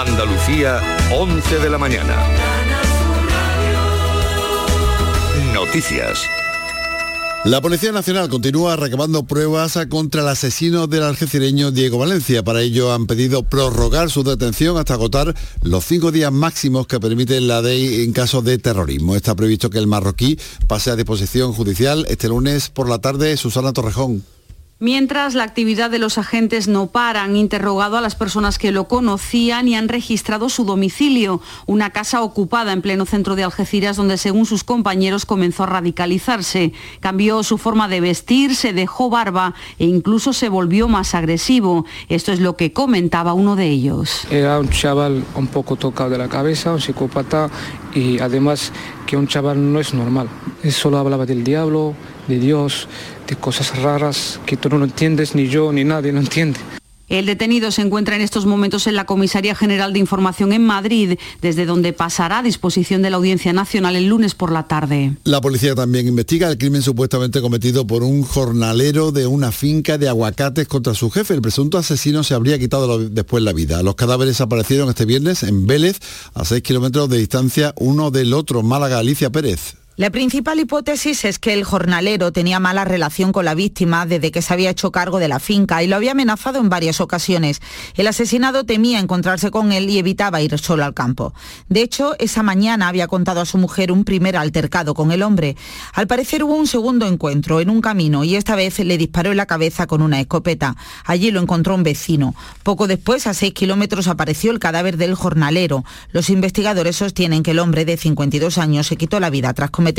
Andalucía, 11 de la mañana. Noticias. La Policía Nacional continúa recabando pruebas contra el asesino del algecireño Diego Valencia. Para ello han pedido prorrogar su detención hasta agotar los cinco días máximos que permite la ley en caso de terrorismo. Está previsto que el marroquí pase a disposición judicial este lunes por la tarde. Susana Torrejón. Mientras la actividad de los agentes no para, han interrogado a las personas que lo conocían y han registrado su domicilio, una casa ocupada en pleno centro de Algeciras donde según sus compañeros comenzó a radicalizarse. Cambió su forma de vestir, se dejó barba e incluso se volvió más agresivo. Esto es lo que comentaba uno de ellos. Era un chaval un poco tocado de la cabeza, un psicópata y además que un chaval no es normal. Solo hablaba del diablo, de Dios, de cosas raras que tú no lo entiendes, ni yo, ni nadie lo entiende. El detenido se encuentra en estos momentos en la Comisaría General de Información en Madrid, desde donde pasará a disposición de la Audiencia Nacional el lunes por la tarde. La policía también investiga el crimen supuestamente cometido por un jornalero de una finca de aguacates contra su jefe. El presunto asesino se habría quitado después la vida. Los cadáveres aparecieron este viernes en Vélez, a 6 kilómetros de distancia uno del otro, Málaga Alicia Pérez. La principal hipótesis es que el jornalero tenía mala relación con la víctima desde que se había hecho cargo de la finca y lo había amenazado en varias ocasiones. El asesinado temía encontrarse con él y evitaba ir solo al campo. De hecho, esa mañana había contado a su mujer un primer altercado con el hombre. Al parecer hubo un segundo encuentro en un camino y esta vez le disparó en la cabeza con una escopeta. Allí lo encontró un vecino. Poco después, a seis kilómetros, apareció el cadáver del jornalero. Los investigadores sostienen que el hombre de 52 años se quitó la vida tras cometer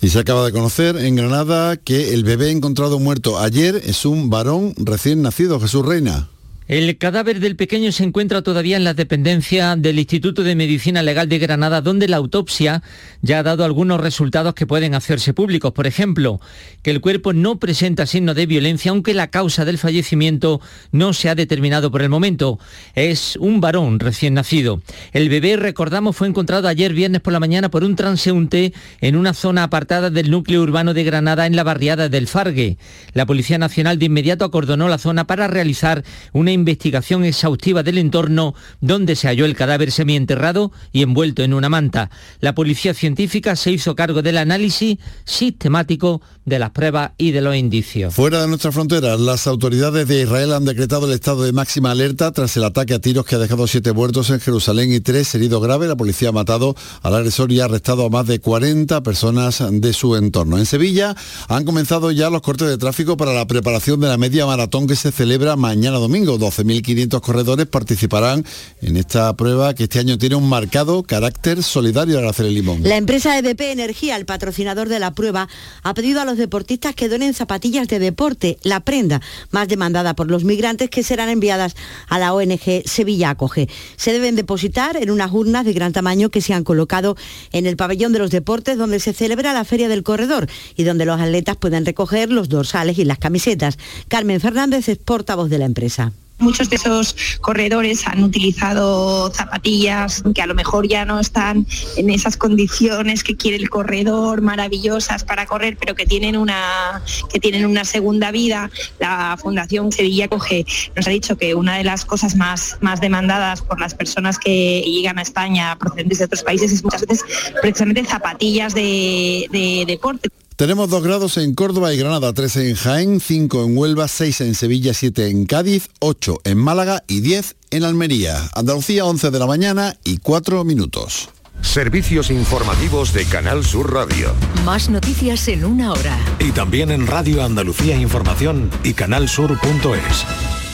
Y se acaba de conocer en Granada que el bebé encontrado muerto ayer es un varón recién nacido, Jesús Reina. El cadáver del pequeño se encuentra todavía en la dependencia del Instituto de Medicina Legal de Granada, donde la autopsia ya ha dado algunos resultados que pueden hacerse públicos. Por ejemplo, que el cuerpo no presenta signos de violencia, aunque la causa del fallecimiento no se ha determinado por el momento. Es un varón recién nacido. El bebé, recordamos, fue encontrado ayer viernes por la mañana por un transeúnte en una zona apartada del núcleo urbano de Granada en la barriada del Fargue. La Policía Nacional de inmediato acordonó la zona para realizar una investigación exhaustiva del entorno donde se halló el cadáver semienterrado y envuelto en una manta. La policía científica se hizo cargo del análisis sistemático de las pruebas y de los indicios. Fuera de nuestras fronteras, las autoridades de Israel han decretado el estado de máxima alerta tras el ataque a tiros que ha dejado siete muertos en Jerusalén y tres heridos graves. La policía ha matado al agresor y ha arrestado a más de 40 personas de su entorno. En Sevilla han comenzado ya los cortes de tráfico para la preparación de la media maratón que se celebra mañana domingo. 12.500 corredores participarán en esta prueba que este año tiene un marcado carácter solidario al hacer el limón. La empresa EDP Energía, el patrocinador de la prueba, ha pedido a los deportistas que donen zapatillas de deporte, la prenda más demandada por los migrantes que serán enviadas a la ONG Sevilla Acoge. Se deben depositar en unas urnas de gran tamaño que se han colocado en el pabellón de los deportes donde se celebra la Feria del Corredor y donde los atletas pueden recoger los dorsales y las camisetas. Carmen Fernández es portavoz de la empresa. Muchos de esos corredores han utilizado zapatillas que a lo mejor ya no están en esas condiciones que quiere el corredor, maravillosas para correr, pero que tienen una, que tienen una segunda vida. La Fundación Sevilla Coge nos ha dicho que una de las cosas más, más demandadas por las personas que llegan a España procedentes de otros países es muchas veces precisamente zapatillas de, de deporte. Tenemos dos grados en Córdoba y Granada, 3 en Jaén, 5 en Huelva, 6 en Sevilla, 7 en Cádiz, 8 en Málaga y 10 en Almería. Andalucía, 11 de la mañana y 4 minutos. Servicios informativos de Canal Sur Radio. Más noticias en una hora. Y también en Radio Andalucía Información y canalsur.es.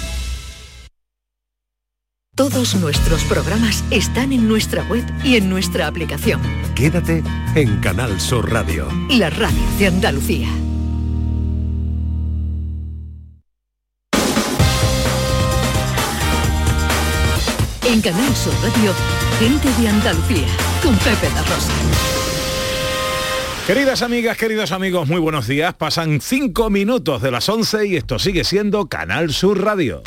Todos nuestros programas están en nuestra web y en nuestra aplicación. Quédate en Canal Sur Radio. La radio de Andalucía. En Canal Sur Radio, gente de Andalucía, con Pepe La Rosa. Queridas amigas, queridos amigos, muy buenos días. Pasan cinco minutos de las 11 y esto sigue siendo Canal Sur Radio.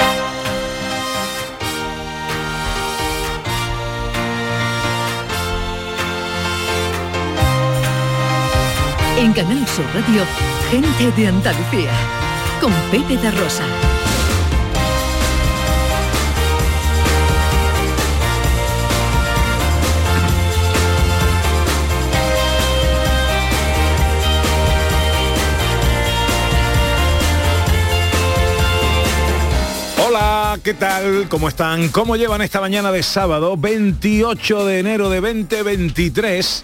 En Canal Sur Radio, Gente de Andalucía, con Pepe da Rosa. Hola, ¿qué tal? ¿Cómo están? ¿Cómo llevan esta mañana de sábado, 28 de enero de 2023?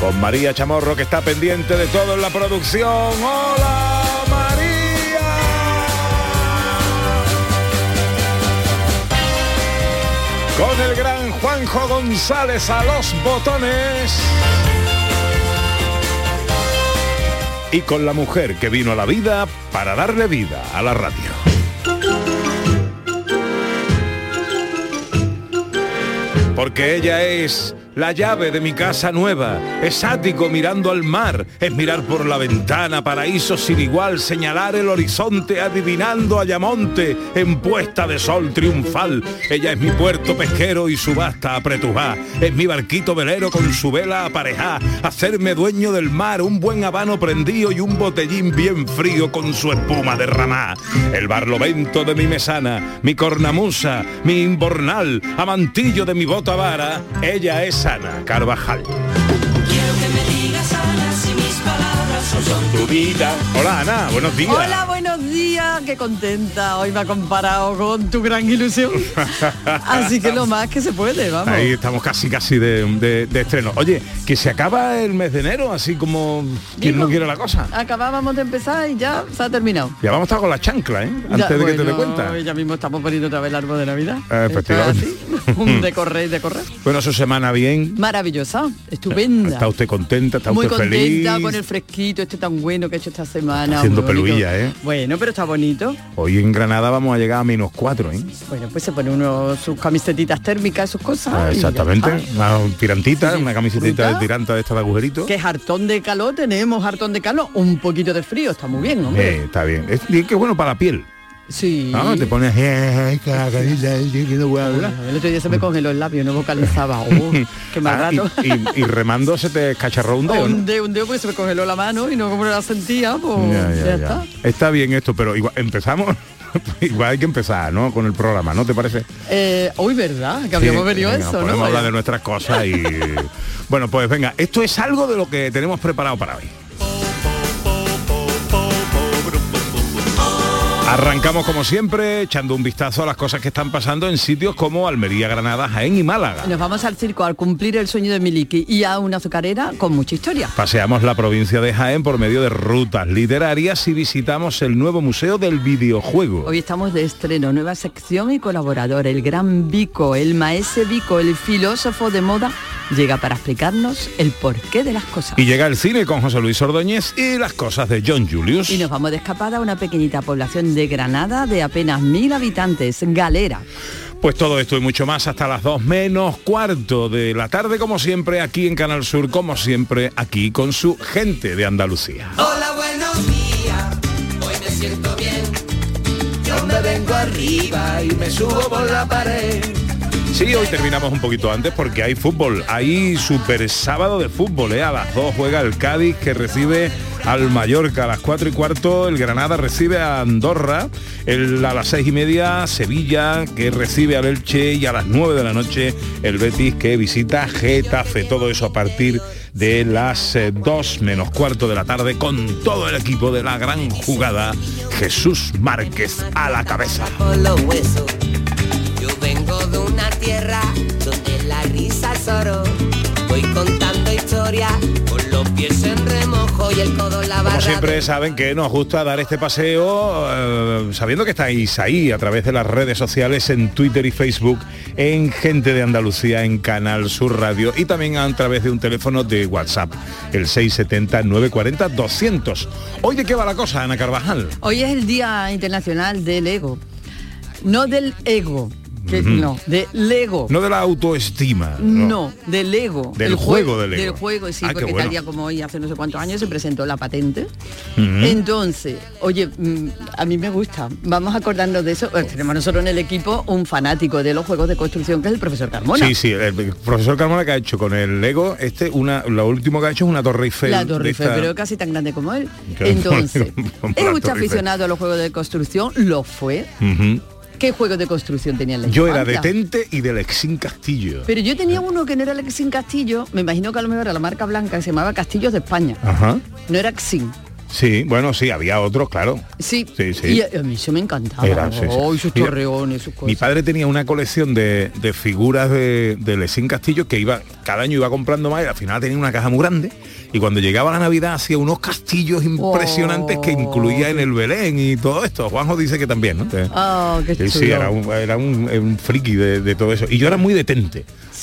Con María Chamorro que está pendiente de todo en la producción. ¡Hola María! Con el gran Juanjo González a los botones y con la mujer que vino a la vida para darle vida a la radio. Porque ella es la llave de mi casa nueva, es ático mirando al mar, es mirar por la ventana, paraíso sin igual, señalar el horizonte adivinando a Yamonte en puesta de sol triunfal. Ella es mi puerto pesquero y su basta apretujá, es mi barquito velero con su vela aparejá, hacerme dueño del mar, un buen habano prendido y un botellín bien frío con su espuma derramá. El barlovento de mi mesana, mi cornamusa, mi imbornal, amantillo de mi bota vara, ella es Ana Carvajal. Tu vida. Hola Ana, buenos días. Hola, buenos días, qué contenta. Hoy me ha comparado con tu gran ilusión. Así que lo más que se puede, vamos. Ahí estamos casi casi de, de- de estreno. Oye, que se acaba el mes de enero, así como quien no quiere la cosa. Acabábamos de empezar y ya se ha terminado. Ya vamos a estar con la chancla, ¿eh? Antes Ya, de que te dé cuenta. Ya mismo estamos poniendo otra vez el árbol de Navidad. Eh, efectivamente. de correr y de correr. Bueno, su semana bien. Maravillosa, estupenda. ¿Está usted contenta? ¿Está Muy usted contenta feliz? con el fresquito este tan bueno que he hecho esta semana. haciendo peluilla, ¿eh? Bueno, pero está bonito. Hoy en Granada vamos a llegar a menos cuatro, ¿eh? Bueno, pues se pone uno sus camisetitas térmicas, sus cosas. Ah, Exactamente. Una tirantita, una camisetita fruta. de tiranta de esta de agujerito. Que hartón de calor tenemos, hartón de calor, un poquito de frío, está muy bien, hombre. Eh, está bien. Es que bueno para la piel. Sí. ¿no? Te pones eh, cacarita, que no voy a hablar. El otro día se me congeló el labio, no vocalizaba. Oh, qué mal Ah, y- rato. y, y remando se te cacharró un dedo, ¿no? un dedo, un dedo porque se me congeló la mano y no como no la sentía, pues Ya, ya, ya, ya. está. Está bien esto, pero igual empezamos. igual hay que empezar, ¿no? Con el programa, ¿no te parece? Eh, hoy verdad, que habíamos Sí, venido a venga, eso, ¿no? Podemos hablar de nuestras cosas y. bueno, pues venga, esto es algo de lo que tenemos preparado para hoy. Arrancamos como siempre echando un vistazo a las cosas que están pasando en sitios como Almería, Granada, Jaén y Málaga. Nos vamos al circo al cumplir el sueño de Miliki y a una azucarera con mucha historia. Paseamos la provincia de Jaén por medio de rutas literarias y visitamos el nuevo museo del videojuego. Hoy estamos de estreno, nueva sección y colaborador. El gran Vico, el maese Vico, el filósofo de moda, llega para explicarnos el porqué de las cosas. Y llega el cine con José Luis Ordóñez y las cosas de John Julius. Y nos vamos de escapada a una pequeñita población de Granada de apenas mil habitantes, Galera. Pues todo esto y mucho más hasta las 2 menos cuarto de la tarde, como siempre, aquí en Canal Sur, como siempre, aquí con su gente de Andalucía. Hola, buenos días. Hoy me siento bien. Yo me vengo arriba y me subo por la pared. Sí, hoy terminamos un poquito antes porque hay fútbol. Hay super sábado de fútbol, ¿eh? A las 2 juega el Cádiz que recibe al Mallorca. A las 4 y cuarto el Granada recibe a Andorra. El, a las 6 y media Sevilla que recibe al Elche y a las 9 de la noche el Betis que visita Getafe. Todo eso a partir de las 2 menos cuarto de la tarde con todo el equipo de la gran jugada. Jesús Márquez a la cabeza. Tierra donde la risa es oro. Voy contando historias con los pies en remojo y el codo en la barra. Como siempre saben que nos gusta dar este paseo eh, sabiendo que estáis ahí a través de las redes sociales en Twitter y Facebook en Gente de Andalucía en Canal Sur Radio y también a través de un teléfono de WhatsApp el 670 940 200. Hoy de qué va la cosa, Ana Carvajal? Hoy es el Día Internacional del Ego. No del ego, que- no, de Lego. No de la autoestima. No, de Lego. Del El juego de Lego. Del juego, sí, Ah, porque bueno. tal día como hoy, hace no sé cuántos años, se presentó la patente. Entonces, oye, mm, a mí me gusta. Vamos a acordarnos de eso. Eh, Tenemos nosotros en el equipo un fanático de los juegos de construcción, que es el profesor Carmona. Sí, sí, el profesor Carmona que ha hecho con el Lego, este, una, lo último que ha hecho es una torre Eiffel. La Torre de Eiffel, esta- pero casi tan grande como él. Entonces, ¿es Eiffel. aficionado a los juegos de construcción? Lo fue. ¿Qué juegos de construcción tenía en la Yo era infancia? de Tente y del Exin Castillo. Pero yo tenía uno que no era el Exin Castillo, me imagino que a lo mejor era la marca blanca, que se llamaba Castillos de España. Ajá. No era Exin. Sí, bueno, sí, había otros, claro. Sí, Sí, sí. y a, mí eso me encantaba. Era, sí, sí. Ay, sus Mira, torreones, sus Mi cosas. padre tenía una colección de, de figuras de, de Lesín Castillo que iba, cada año iba comprando más y al final tenía una caja muy grande y cuando llegaba la Navidad hacía unos castillos impresionantes que incluía en el Belén y todo esto. Juanjo dice que también, ¿no? Ah, qué Sí, sí, chulo. era un, era un, un friki de, de todo eso. Y yo era muy de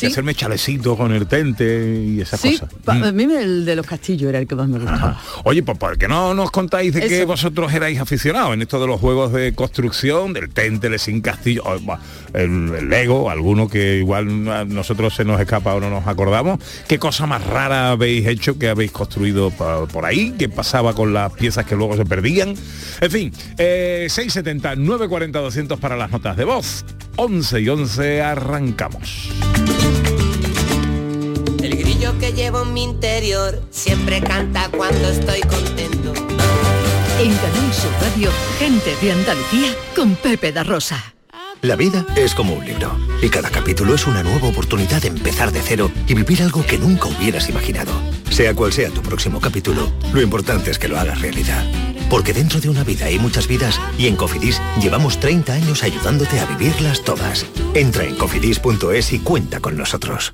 De hacerme chalecito con el tente y esas Sí, cosas. pa- Mm. a mí me- el de los castillos era el que más me gustaba. Oye, pues ¿por qué no nos contáis de que Eso. vosotros erais aficionados en esto de los juegos de construcción, del Tente, el Sin Castillo, o, bah, el, el Lego, alguno que igual a nosotros se nos escapa o no nos acordamos? ¿Qué cosa más rara habéis hecho que habéis construido por, por ahí? ¿Qué pasaba con las piezas que luego se perdían? En fin, eh, 670 940 200 para las notas de voz. 11 y 11 arrancamos. El grillo que llevo en mi interior siempre canta cuando estoy contento. En Canal Sur Radio, gente de Andalucía con Pepe da Rosa. La vida es como un libro y cada capítulo es una nueva oportunidad de empezar de cero y vivir algo que nunca hubieras imaginado. Sea cual sea tu próximo capítulo, lo importante es que lo hagas realidad. Porque dentro de una vida hay muchas vidas y en Cofidis llevamos 30 años ayudándote a vivirlas todas. Entra en cofidis.es y cuenta con nosotros.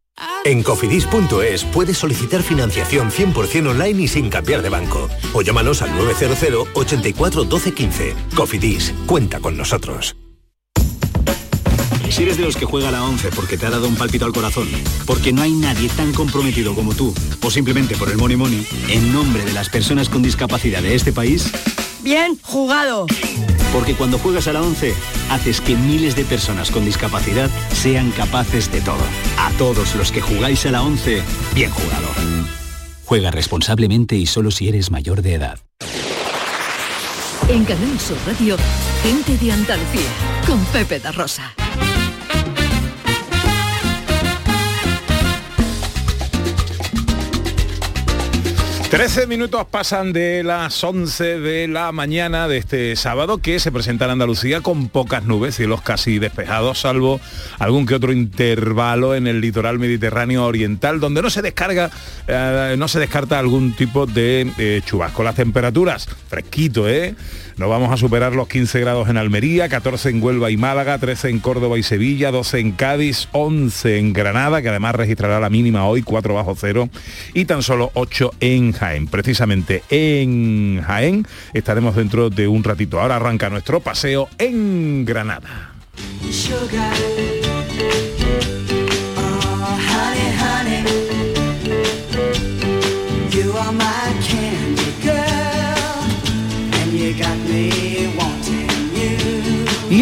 En cofidis.es puedes solicitar financiación 100% online y sin cambiar de banco. O llámanos al 900 84 12 15. Cofidis, cuenta con nosotros. Si eres de los que juega la 11 porque te ha dado un palpito al corazón, porque no hay nadie tan comprometido como tú, o simplemente por el money money, en nombre de las personas con discapacidad de este país, Bien jugado. porque cuando juegas a la 11, haces que miles de personas con discapacidad sean capaces de todo. A todos los que jugáis a la 11, bien jugado. Juega responsablemente y solo si eres mayor de edad. En Canal Sur Radio, gente de Andalucía con Pepe da Rosa. 13 minutos pasan de las 11 de la mañana de este sábado que se presenta en Andalucía con pocas nubes, cielos casi despejados, salvo algún que otro intervalo en el litoral mediterráneo oriental, donde no se descarga, eh, no se descarta algún tipo de eh, chubasco. Las temperaturas, fresquito, ¿eh? No vamos a superar los 15 grados en Almería, 14 en Huelva y Málaga, 13 en Córdoba y Sevilla, 12 en Cádiz, 11 en Granada, que además registrará la mínima hoy, 4 bajo cero, y tan solo 8 en Jaén. Precisamente en Jaén estaremos dentro de un ratito. Ahora arranca nuestro paseo en Granada. Sugar.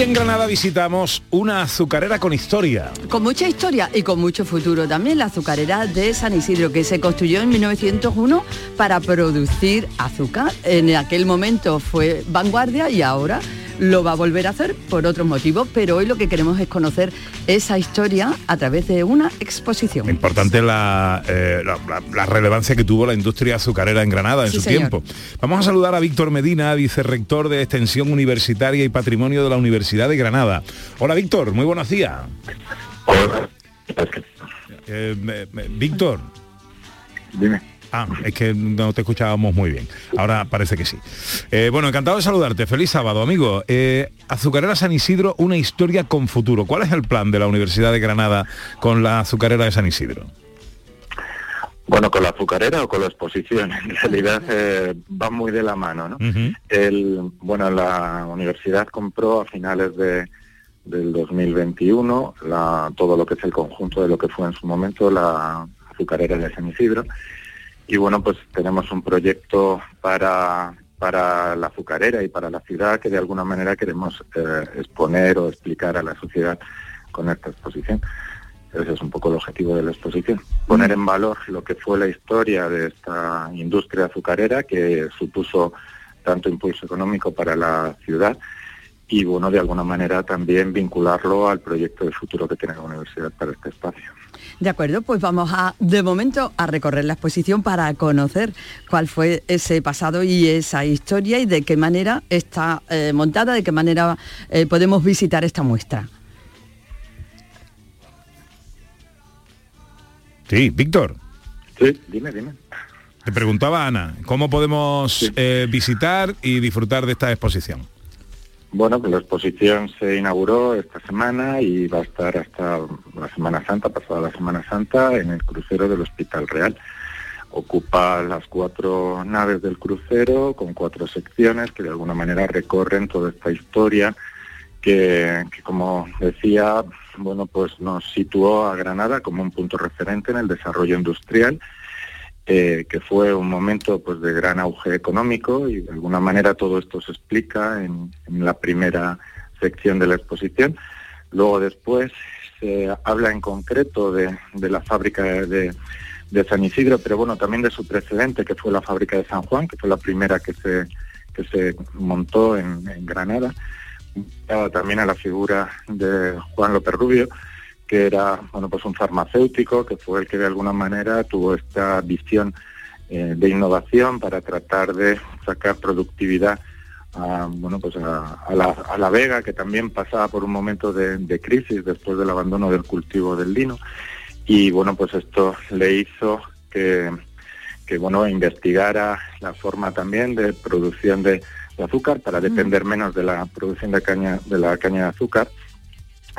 En Granada visitamos una azucarera con historia. Con mucha historia y con mucho futuro. También la azucarera de San Isidro, que se construyó en 1901 para producir azúcar. En aquel momento fue vanguardia y ahora lo va a volver a hacer por otros motivos, pero hoy lo que queremos es conocer esa historia a través de una exposición. Importante la, eh, la- la- la relevancia que tuvo la industria azucarera en Granada en Sí, su señor. tiempo. Vamos a saludar a Víctor Medina, vicerrector de Extensión Universitaria y Patrimonio de la Universidad de Granada. Hola Víctor, muy buenos días. Eh, me- me- Víctor. Dime. Ah, es que no te escuchábamos muy bien. Ahora parece que sí. Eh, bueno, encantado de saludarte. Feliz sábado, amigo. Eh, Azucarera San Isidro, una historia con futuro. ¿Cuál es el plan de la Universidad de Granada con la Azucarera de San Isidro? Bueno, con la azucarera o con la exposición, en realidad eh, van muy de la mano, ¿no? El, bueno, la universidad compró a finales de, del 2021 la, todo lo que es el conjunto de lo que fue en su momento la azucarera de San Isidro. Y bueno, pues tenemos un proyecto para, para la azucarera y para la ciudad que de alguna manera queremos eh, exponer o explicar a la sociedad con esta exposición. Ese es un poco el objetivo de la exposición. Poner en valor lo que fue la historia de esta industria azucarera que supuso tanto impulso económico para la ciudad y bueno, de alguna manera también vincularlo al proyecto de futuro que tiene la universidad para este espacio. De acuerdo, pues vamos a, de momento, a recorrer la exposición para conocer cuál fue ese pasado y esa historia y de qué manera está eh, montada, de qué manera eh, podemos visitar esta muestra. Sí, Víctor. Sí, dime, dime. Te preguntaba Ana, ¿cómo podemos eh, visitar y disfrutar de esta exposición? Bueno, pues la exposición se inauguró esta semana y va a estar hasta la Semana Santa, pasada la Semana Santa, en el crucero del Hospital Real. Ocupa las cuatro naves del crucero con cuatro secciones que de alguna manera recorren toda esta historia que, que, como decía, bueno, pues nos situó a Granada como un punto referente en el desarrollo industrial eh, que fue un momento pues de gran auge económico y de alguna manera todo esto se explica en, la primera sección de la exposición. Luego después se habla en concreto de, la fábrica de, de, San Isidro, pero bueno, también de su precedente, que fue la fábrica de San Juan, que fue la primera que se, que se montó en, en Granada. También a la figura de Juan López Rubio, que era bueno pues un farmacéutico que fue el que de alguna manera tuvo esta visión eh, de innovación para tratar de sacar productividad a, bueno pues a, a, la, a, la, Vega que también pasaba por un momento de, de, crisis después del abandono del cultivo del lino. Y bueno pues esto le hizo que, que bueno investigara la forma también de producción de, de azúcar para depender menos de la producción de caña de la caña de azúcar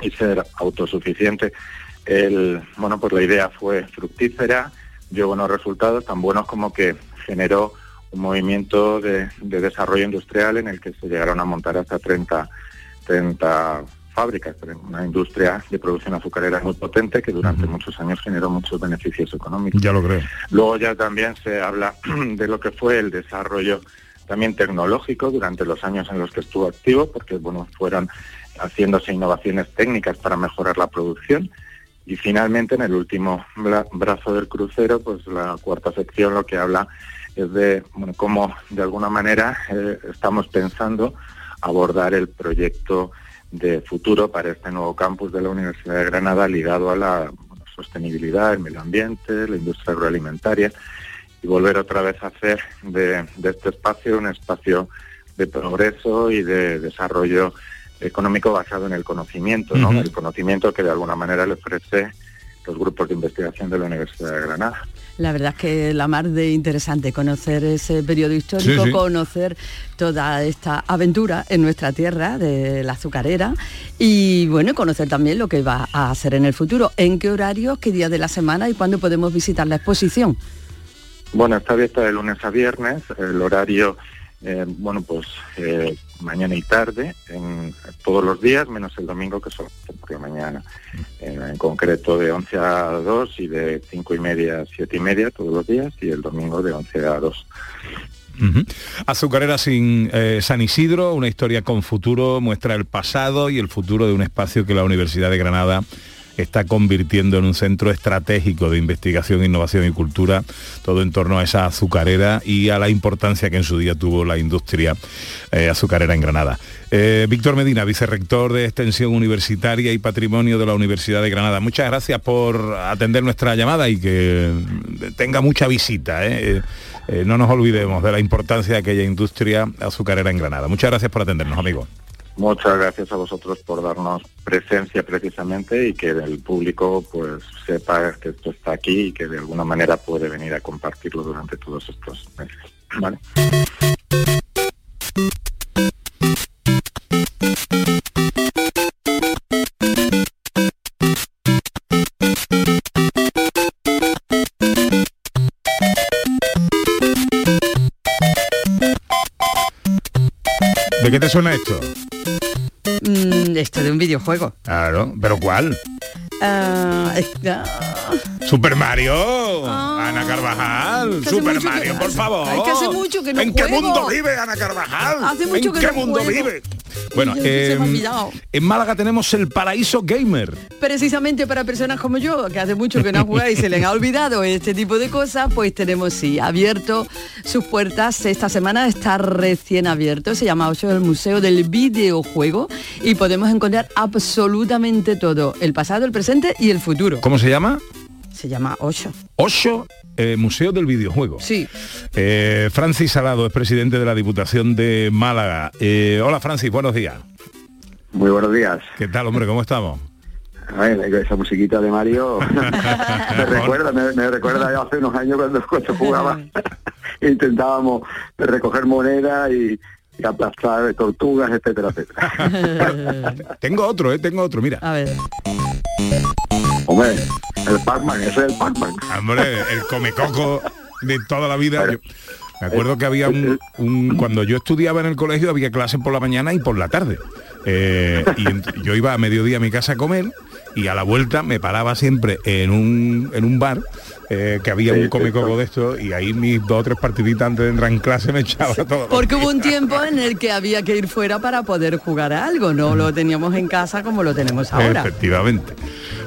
y ser autosuficiente. El, bueno, pues la idea fue fructífera, dio buenos resultados, tan buenos como que generó un movimiento de, de desarrollo industrial en el que se llegaron a montar hasta 30, 30 fábricas, una industria de producción azucarera muy potente que durante uh -huh. muchos años generó muchos beneficios económicos. Ya lo creo. Luego ya también se habla de lo que fue el desarrollo también tecnológico durante los años en los que estuvo activo, porque bueno, fueron haciéndose innovaciones técnicas para mejorar la producción. Y finalmente, en el último brazo del crucero, pues la cuarta sección lo que habla es de cómo, de alguna manera, eh, estamos pensando abordar el proyecto de futuro para este nuevo campus de la Universidad de Granada ligado a la sostenibilidad, el medio ambiente, la industria agroalimentaria y volver otra vez a hacer de este espacio un espacio de progreso y de desarrollo económico basado en el conocimiento, ¿no? Uh -huh. El conocimiento que de alguna manera le ofrece los grupos de investigación de la Universidad de Granada. La verdad es que la mar de interesante conocer ese periodo histórico, sí, sí. conocer toda esta aventura en nuestra tierra de la azucarera y bueno, conocer también lo que va a hacer en el futuro. ¿En qué horario, qué día de la semana y cuándo podemos visitar la exposición? Bueno, está abierta de lunes a viernes, el horario eh, bueno, pues eh, mañana y tarde, todos los días, menos el domingo que solo por la mañana. Eh, en concreto de 11 a 2 y de 5 y media a 7 y media todos los días y el domingo de 11 a 2. Uh -huh. Azucarera sin San Isidro, una historia con futuro, muestra el pasado y el futuro de un espacio que la Universidad de Granada está convirtiendo en un centro estratégico de investigación, innovación y cultura, todo en torno a esa azucarera y a la importancia que en su día tuvo la industria eh, azucarera en Granada. Eh, Víctor Medina, vicerrector de Extensión Universitaria y Patrimonio de la Universidad de Granada. Muchas gracias por atender nuestra llamada y que tenga mucha visita. ¿eh? No nos olvidemos de la importancia de aquella industria azucarera en Granada. Muchas gracias por atendernos, amigos. Muchas gracias a vosotros por darnos presencia precisamente y que el público pues sepa que esto está aquí y que de alguna manera puede venir a compartirlo durante todos estos meses. ¿De qué te suena esto? Esto de un videojuego. Claro, pero ¿cuál? Ah, es- ah, Super Mario, Ana Carvajal, Super que- Mario, por favor. Ay, que hace mucho que no ¿En qué juego. mundo vive Ana Carvajal? Hace mucho ¿En que qué no mundo juego. vive? Bueno, em, en Málaga tenemos el Paraíso Gamer. Precisamente para personas como yo, que hace mucho que no jugáis y se les ha olvidado este tipo de cosas, pues tenemos sí, abierto sus puertas. Esta semana está recién abierto, se llama Ocho el Museo del Videojuego y podemos encontrar absolutamente todo, el pasado, el presente y el futuro. ¿Cómo se llama? Se llama Ocho. Ocho, eh, Museo del Videojuego. Sí. Eh, Francis Salado es presidente de la Diputación de Málaga. Eh, hola Francis, buenos días. Muy buenos días. ¿Qué tal, hombre? ¿Cómo estamos? Ay, esa musiquita de Mario me recuerda, me, me recuerda ya hace unos años cuando, cuando jugaba. Intentábamos recoger moneda y, y aplastar tortugas, etcétera, etcétera. tengo otro, ¿eh? Tengo otro, mira. A ver. Hombre, el Pac-Man, ese es el Pac-Man. Hombre, el comecoco de toda la vida. Yo- me acuerdo que había un, un- cuando yo estudiaba en el colegio había clases por la mañana y por la tarde. Eh, y yo iba a mediodía a mi casa a comer y a la vuelta me paraba siempre en un, en un bar eh, que había Sí, un sí, comecoco de esto y ahí mis dos o tres partiditas antes de entrar en clase me echaba todo. Porque hubo un tiempo en el que había que ir fuera para poder jugar a algo, no lo teníamos en casa como lo tenemos ahora. Efectivamente.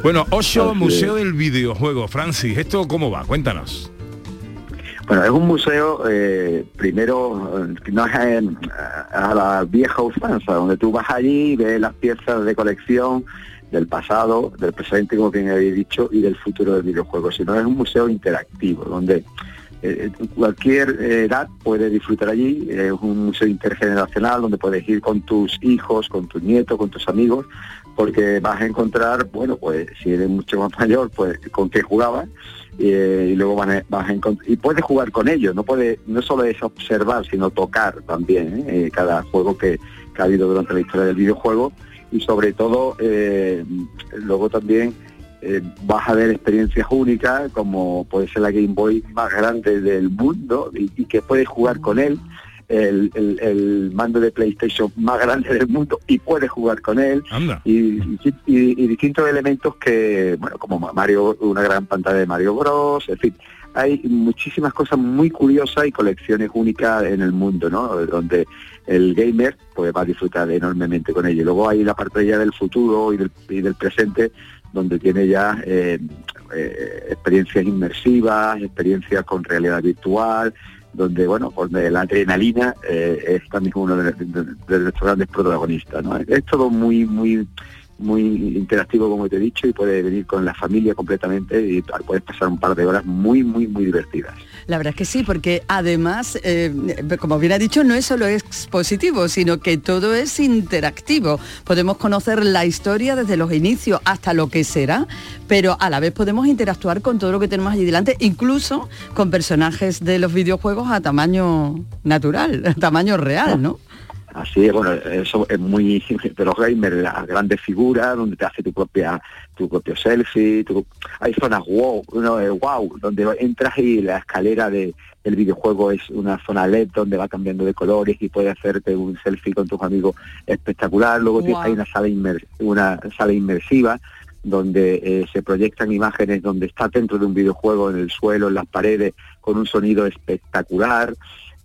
Bueno, Osho, Museo del Videojuego. Francis, ¿esto cómo va? Cuéntanos. Bueno, es un museo, eh, primero, eh, no es en- a la vieja usanza, donde tú vas allí y ves las piezas de colección del pasado, del presente, como bien habéis dicho, y del futuro del videojuego, sino es un museo interactivo, donde eh, cualquier eh, edad puede disfrutar allí, es un museo intergeneracional donde puedes ir con tus hijos, con tus nietos, con tus amigos, porque vas a encontrar, bueno, pues si eres mucho más mayor, pues con qué jugabas, eh, y luego vas a encont- y puedes jugar con ellos, no puede, no solo es observar, sino tocar también ¿eh? Eh, cada juego que ha habido durante la historia del videojuego y sobre todo eh, luego también eh, vas a ver experiencias únicas como puede ser la Game Boy más grande del mundo y, y que puedes jugar con él el, el- el mando de PlayStation más grande del mundo y puedes jugar con él. Y, y- y distintos elementos que, bueno, como Mario, una gran pantalla de Mario Bros, en fin, hay muchísimas cosas muy curiosas y colecciones únicas en el mundo, ¿no? Donde el gamer pues va a disfrutar enormemente con ello. Luego hay la parte ya del futuro y del, y del presente, donde tiene ya eh, eh, experiencias inmersivas, experiencias con realidad virtual, donde bueno, donde la adrenalina eh, es también uno de, de- de nuestros grandes protagonistas. ¿no? Es todo muy, muy muy interactivo como te he dicho y puede venir con la familia completamente y puedes pasar un par de horas muy muy muy divertidas. La verdad es que sí, porque además, eh, como bien ha dicho, no es solo expositivo, sino que todo es interactivo. Podemos conocer la historia desde los inicios hasta lo que será, pero a la vez podemos interactuar con todo lo que tenemos allí delante, incluso con personajes de los videojuegos a tamaño natural, a tamaño real, ¿no? Así es, bueno, eso es muy de los gamers, las grandes figuras donde te hace tu propia tu propio selfie, tu- hay zonas wow, uno, eh, wow, donde entras y la escalera de, del videojuego es una zona LED donde va cambiando de colores y puedes hacerte un selfie con tus amigos espectacular. Luego Guau. hay una sala inmer- una sala inmersiva donde eh, se proyectan imágenes donde está dentro de un videojuego en el suelo, en las paredes, con un sonido espectacular.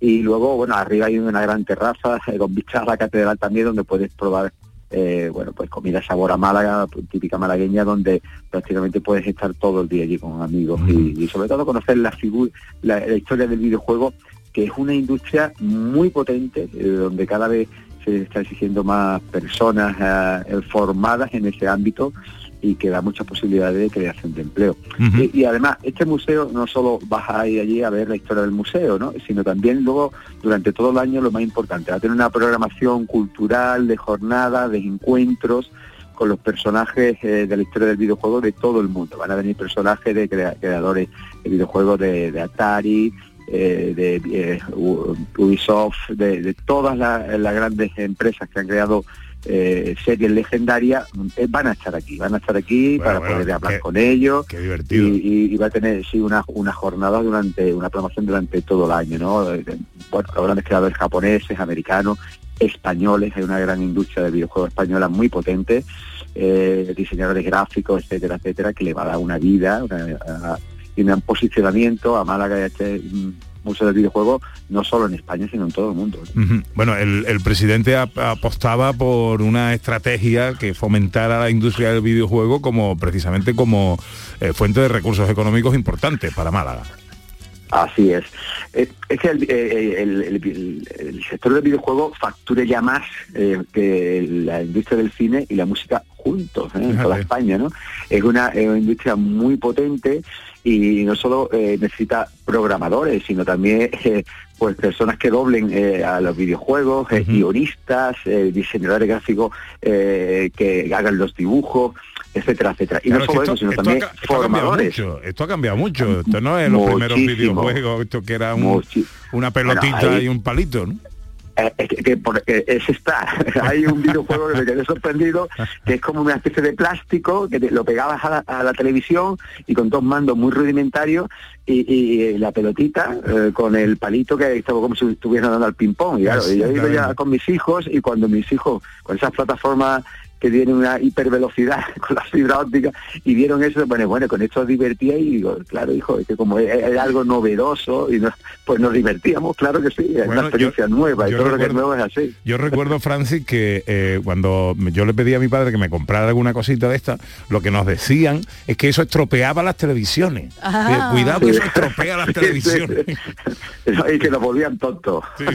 Y luego, bueno, arriba hay una gran terraza eh, con vistas a la catedral también donde puedes probar, eh, bueno, pues comida sabor a Málaga, pues, típica malagueña, donde prácticamente puedes estar todo el día allí con amigos y, y sobre todo conocer la figura, la, la historia del videojuego, que es una industria muy potente, eh, donde cada vez se está exigiendo más personas eh, formadas en ese ámbito y que da muchas posibilidades de creación de empleo. y, y además, este museo no solo vas a ir allí a ver la historia del museo, ¿no? sino también luego, durante todo el año, lo más importante, va a tener una programación cultural, de jornadas, de encuentros con los personajes eh, de la historia del videojuego de todo el mundo. Van a venir personajes de crea- creadores de videojuegos de, de Atari, eh, de eh, Ubisoft, de, de todas las, las grandes empresas que han creado eh, series legendarias, eh, van a estar aquí, van a estar aquí para bueno, poder hablar qué- con ellos. qué divertido. Y, y- y va a tener sí una, una jornada durante, una programación durante todo el año, ¿no? Eh, Bueno, los grandes creadores japoneses, americanos, españoles, hay una gran industria de videojuegos española muy potente, eh, diseñadores gráficos, etcétera, etcétera, que le va a dar una vida una- a- y un posicionamiento a Málaga y a este museo del videojuego, no solo en España, sino en todo el mundo. Bueno, el, el presidente ap- apostaba por una estrategia que fomentara la industria del videojuego como precisamente como eh, fuente de recursos económicos importantes para Málaga. Así es. Eh, es que el, eh, el- el- sector del videojuego facture ya más eh, que la industria del cine y la música juntos ¿eh? en toda. España, ¿no? Es una, es una industria muy potente y no solo eh, necesita programadores, sino también eh, pues personas que doblen eh, a los videojuegos, eh, guionistas, diseñadores gráficos eh, que hagan los dibujos, etcétera, etcétera. Y Claro, no solo esto- eso, sino esto también ha ca- esto ha cambiado formadores. mucho, esto ha cambiado mucho. Esto no es los primeros videojuegos, esto que era un- una pelotita Bueno, ahí- y un palito, ¿no? Eh, es que, por- eh, ese está. Hay un videojuego que me quedé sorprendido, que es como una especie de plástico que te- lo pegabas a la, a la televisión y con dos mandos muy rudimentarios y, y la pelotita eh, con el palito que estaba como si estuvieran dando al ping-pong. Y claro, yo he ido ya con mis hijos y cuando mis hijos, con esas plataformas que tienen una hipervelocidad con la fibra óptica y vieron eso, bueno, bueno, con esto os divertía y digo, claro, hijo, es que como es, es algo novedoso y no- pues nos divertíamos, claro que sí, es Bueno, una experiencia nueva y yo todo lo que es recuerdo- nuevo es así. Yo recuerdo, Francis, que eh, cuando yo le pedí a mi padre que me comprara alguna cosita de esta, lo que nos decían es que eso estropeaba las televisiones. Ah. Eh, cuidado que eso estropea las Sí, televisiones. y que nos volvían tontos.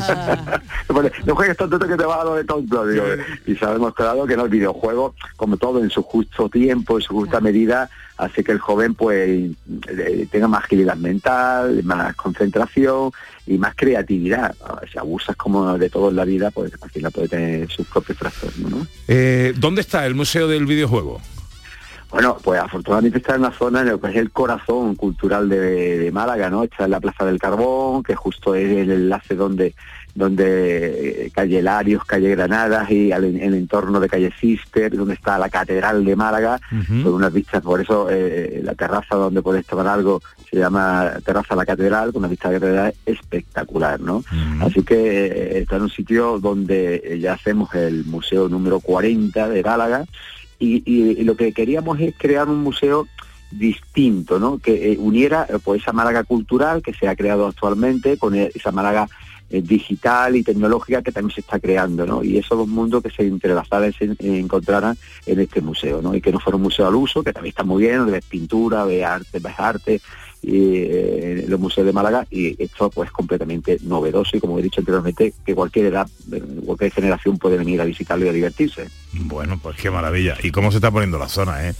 Bueno, no juegues tonto que te va a lo de tonto. digo. Y sabemos claro que no el videojuego, como todo en su justo tiempo, en su justa medida, hace que el joven pues tenga más agilidad mental, más concentración y más creatividad. Si abusas como de todo en la vida, pues al final puede tener sus propios trastornos, ¿no? Eh, ¿Dónde está el Museo del Videojuego? Bueno, pues afortunadamente está en la zona en lo que es el corazón cultural de, de Málaga, ¿no? Está en la Plaza del Carbón, que justo es el enlace donde donde eh, calle Larios, calle Granadas y al- en el entorno de calle Cister, donde está la Catedral de Málaga, con unas vistas, por eso eh, la terraza donde puedes tomar algo se llama Terraza La Catedral, con una vista de catedral espectacular, ¿no? Así que eh, está en un sitio donde eh, ya hacemos el museo número 40 de Málaga y, y- y lo que queríamos es crear un museo distinto, ¿no? Que eh, uniera pues esa Málaga cultural que se ha creado actualmente con esa Málaga eh, digital y tecnológica que también se está creando, ¿no? Y esos dos mundos que se entrelazaran, se eh, encontraran en este museo, ¿no? Y que no fuera un museo al uso, que también está muy bien, ves pintura, ves arte, ves arte, y eh, los museos de Málaga y esto pues completamente novedoso y como he dicho anteriormente que cualquier edad, eh, cualquier generación puede venir a visitarlo y a divertirse. Bueno, pues qué maravilla. ¿Y cómo se está poniendo la zona, eh?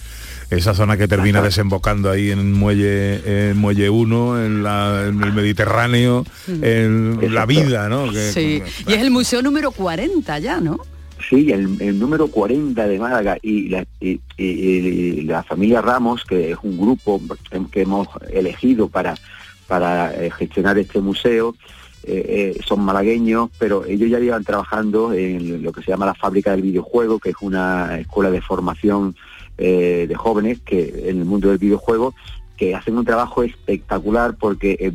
Esa zona que termina desembocando ahí en el muelle, en muelle 1, en, la- en el Mediterráneo, en la vida, ¿no? Que- Sí, y es el museo número 40 ya, ¿no? Sí, el, el número 40 de Málaga. Y la, y- y- y la familia Ramos, que es un grupo que hemos elegido para, para eh, gestionar este museo, eh, eh, son malagueños, pero ellos ya llevan trabajando en lo que se llama la fábrica del videojuego, que es una escuela de formación eh, de jóvenes que en el mundo del videojuego que hacen un trabajo espectacular porque eh,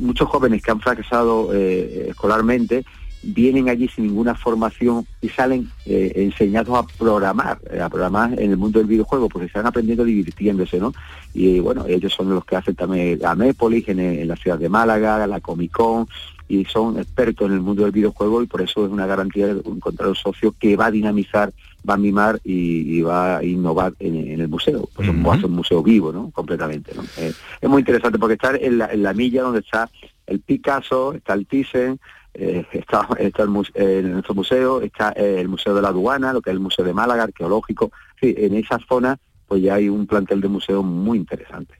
muchos jóvenes que han fracasado eh, escolarmente vienen allí sin ninguna formación y salen eh, enseñados a programar, a programar en el mundo del videojuego, porque están aprendiendo divirtiéndose, ¿no? Y bueno, ellos son los que hacen también la Mépolis en, en la ciudad de Málaga, la Comic Con, y son expertos en el mundo del videojuego y por eso es una garantía de encontrar un socio que va a dinamizar, va a mimar y, y va a innovar en, en el museo, pues va a ser un museo vivo, ¿no? Completamente, ¿no? Eh, es muy interesante porque estar en la, en la milla donde está el Picasso, está el Thyssen, eh, está, está el muse- eh, en nuestro museo, está eh, el Museo de la Aduana, lo que es el Museo de Málaga, arqueológico. Sí, en esa zona pues ya hay un plantel de museo muy interesante.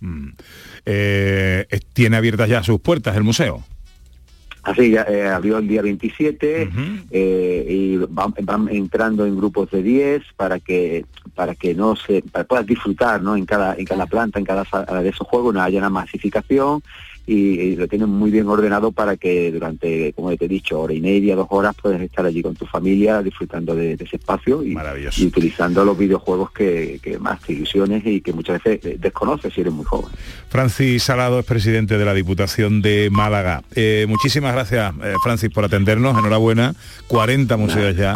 Es- tiene abiertas ya sus puertas el museo. Así, ya, eh, abrió el día 27 eh, y van, van entrando en grupos de 10 para que para que no se para puedas disfrutar ¿no? en cada en cada planta, en cada sala de esos juegos, no haya una masificación y, lo tienen muy bien ordenado para que durante, como te he dicho, hora y media, dos horas puedes estar allí con tu familia disfrutando de, de ese espacio y, y utilizando los videojuegos que, que más te ilusiones y que muchas veces desconoces si eres muy joven. Francis Salado es presidente de la Diputación de Málaga. Eh, muchísimas gracias, eh, Francis, por atendernos. Enhorabuena. 40 museos ya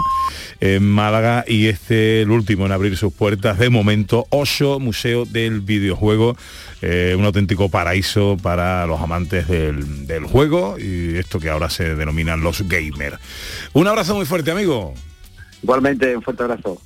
en Málaga y este el último en abrir sus puertas de momento, Osho Museo del Videojuego. eh, un auténtico paraíso para los amantes del, del juego y esto que ahora se denominan los gamers. Un abrazo muy fuerte, amigo. Igualmente, un fuerte abrazo.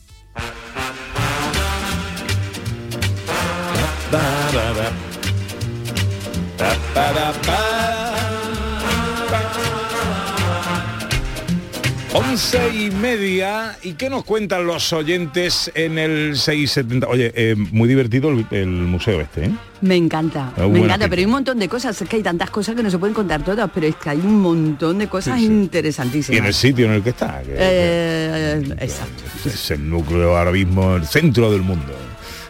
Once y media. ¿Y qué nos cuentan los oyentes en el 670? Oye, eh, muy divertido el, el museo este, ¿eh? Me encanta, Ah, me encanta, pinta. pero hay un montón de cosas, es que hay tantas cosas que no se pueden contar todas, pero es que hay un montón de cosas Y en interesantísimas. el sitio en el que está. que- Eh, exacto. es el núcleo ahora mismo, el centro del mundo.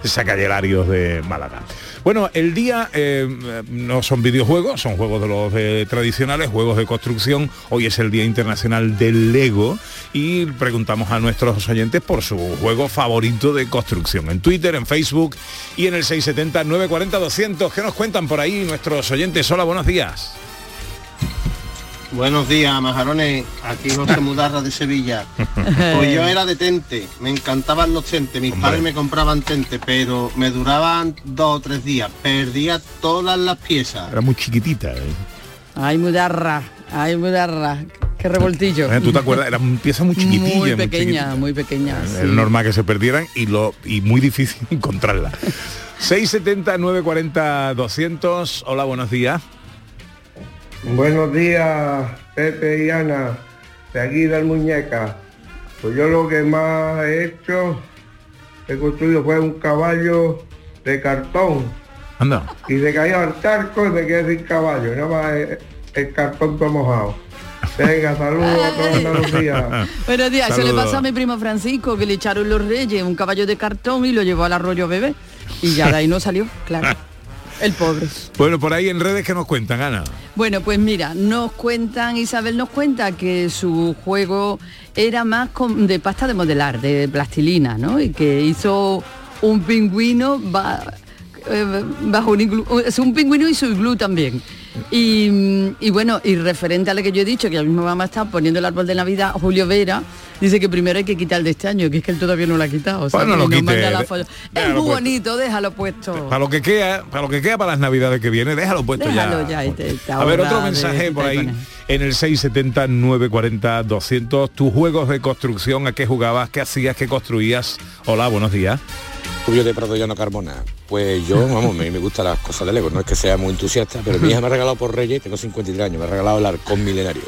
Esa calle Larios de Málaga. Bueno, el día eh, no son videojuegos, son juegos de los eh, tradicionales, juegos de construcción. Hoy es el Día Internacional del Lego y preguntamos a nuestros oyentes por su juego favorito de construcción. En Twitter, en Facebook y en el 670-940-200. ¿Qué nos cuentan por ahí nuestros oyentes? Hola, buenos días. Buenos días, majarones. Aquí José Mudarra de Sevilla. Pues yo era de Tente, me encantaban los Tentes. Mis padres me compraban Tente, pero me duraban dos o tres días. Perdía todas las piezas. Era muy chiquitita. ¿eh? Ay, mudarra, ay, mudarra, qué revoltillo. ¿Eh? ¿Tú te acuerdas? Era una pieza muy chiquitilla. Muy muy pequeña, muy pequeña. Es sí. normal que se perdieran y lo y muy difícil encontrarla. 670 940 200. Hola, buenos días. Buenos días, Pepe y Ana, de aquí del Muñeca. Pues yo lo que más he hecho, he construido fue un caballo de cartón. Anda. Y se cayó al charco y me quedé sin caballo, nada más el, el cartón todo mojado. Venga, saludos a toda Andalucía. Buenos días, eso le pasó a mi primo Francisco, que le echaron los reyes un caballo de cartón y lo llevó al arroyo bebé. Y ya de ahí no salió, claro. El pobre. Bueno, por ahí en redes que nos cuentan, Ana. Bueno, pues mira, nos cuentan, Isabel nos cuenta que su juego era más con- de pasta de modelar, de plastilina, ¿no? Y que hizo un pingüino ba- eh, bajo un iglú, es un pingüino y su iglú también. Y, y bueno, y referente a lo que yo he dicho, que a mismo mamá está poniendo el árbol de Navidad, Julio Vera, dice que primero hay que quitar el de este año, que es que él todavía no lo ha quitado. o sea, Bueno, lo no quite, la foto. Es muy puesto. bonito, déjalo puesto. Para lo que queda, para lo que queda para las navidades que viene, déjalo puesto Déjalo ya. ya, y te- te A ver, otro de mensaje por ahí en el 670 940 200. Tus juegos de construcción, ¿a qué jugabas? ¿Qué hacías? ¿Qué construías? Hola, buenos días. Julio de Prado Llano Carmona. Pues yo, vamos, me, me gustan las cosas de Lego, no es que sea muy entusiasta, pero mi hija me ha regalado por Reyes, tengo 53 años, me ha regalado el arcón milenario.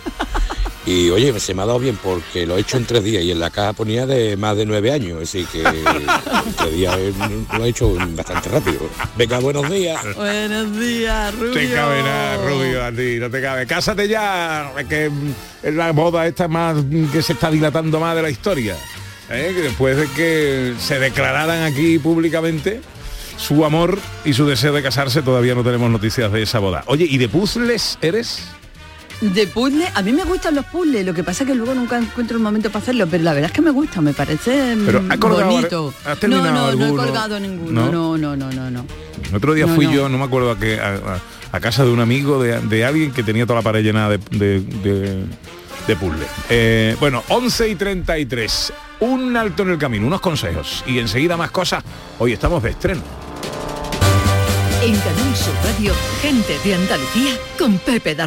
Y oye, se me ha dado bien porque lo he hecho en tres días y en la caja ponía de más de nueve años, así que en tres días lo he hecho bastante rápido. Venga, buenos días. Buenos días, Rubio. Te cabe nada, Rubio, a ti, no te cabe. Cásate ya, que es la boda esta más que se está dilatando más de la historia. ¿Eh? Que después de que se declararan aquí públicamente su amor y su deseo de casarse, todavía no tenemos noticias de esa boda. Oye, ¿y de puzzles eres? De puzzle, a mí me gustan los puzzles, lo que pasa es que luego nunca encuentro el momento para hacerlo, pero la verdad es que me gusta, me parece mm, Pero, ¿has colgado- bonito. has terminado no, no, no he alguno? colgado ninguno, ¿No? no, no, no, no, no. El otro día No, fui no. yo, no me acuerdo a, qué, a, a- a casa de un amigo, de, de alguien que tenía toda la pared llena de, de, de- de puzzles. Eh, bueno, 11 y 33. Un alto en el camino, unos consejos. Y enseguida más cosas. Hoy estamos de estreno. En Canal Sur Radio, gente de Andalucía con Pepe da.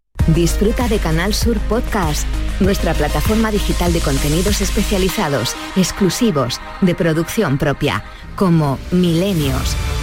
Disfruta de Canal Sur Podcast, nuestra plataforma digital de contenidos especializados, exclusivos, de producción propia, como Milenios,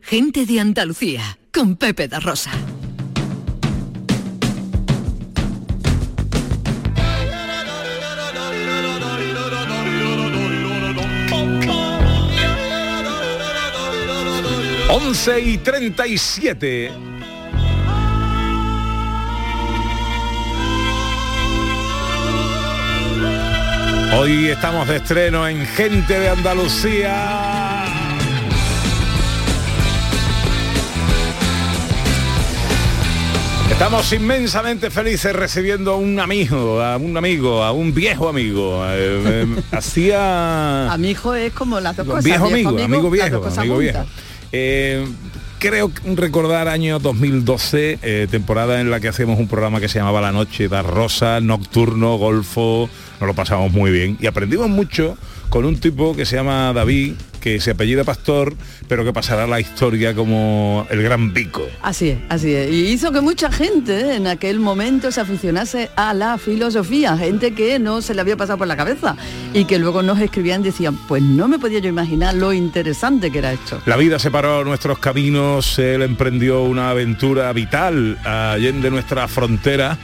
gente de Andalucía, con Pepe da Rosa. Once y 37. Hoy estamos de estreno en Gente de Andalucía. Estamos inmensamente felices recibiendo a un amigo, a un amigo, a un viejo amigo. Eh, eh, Hacía Amigo es como las dos cosas. viejo amigo, amigo viejo, amigo viejo. Eh, creo recordar año 2012, eh, temporada en la que hacíamos un programa que se llamaba La Noche da Rosa, Nocturno, Golfo, nos lo pasamos muy bien y aprendimos mucho con un tipo que se llama David, que se apellida Pastor, pero que pasará la historia como el gran Vico. Así es, así es. Y hizo que mucha gente ¿eh? en aquel momento se aficionase a la filosofía, gente que no se le había pasado por la cabeza y que luego nos escribían decían, pues no me podía yo imaginar lo interesante que era esto. La vida separó nuestros caminos, él emprendió una aventura vital allende nuestra frontera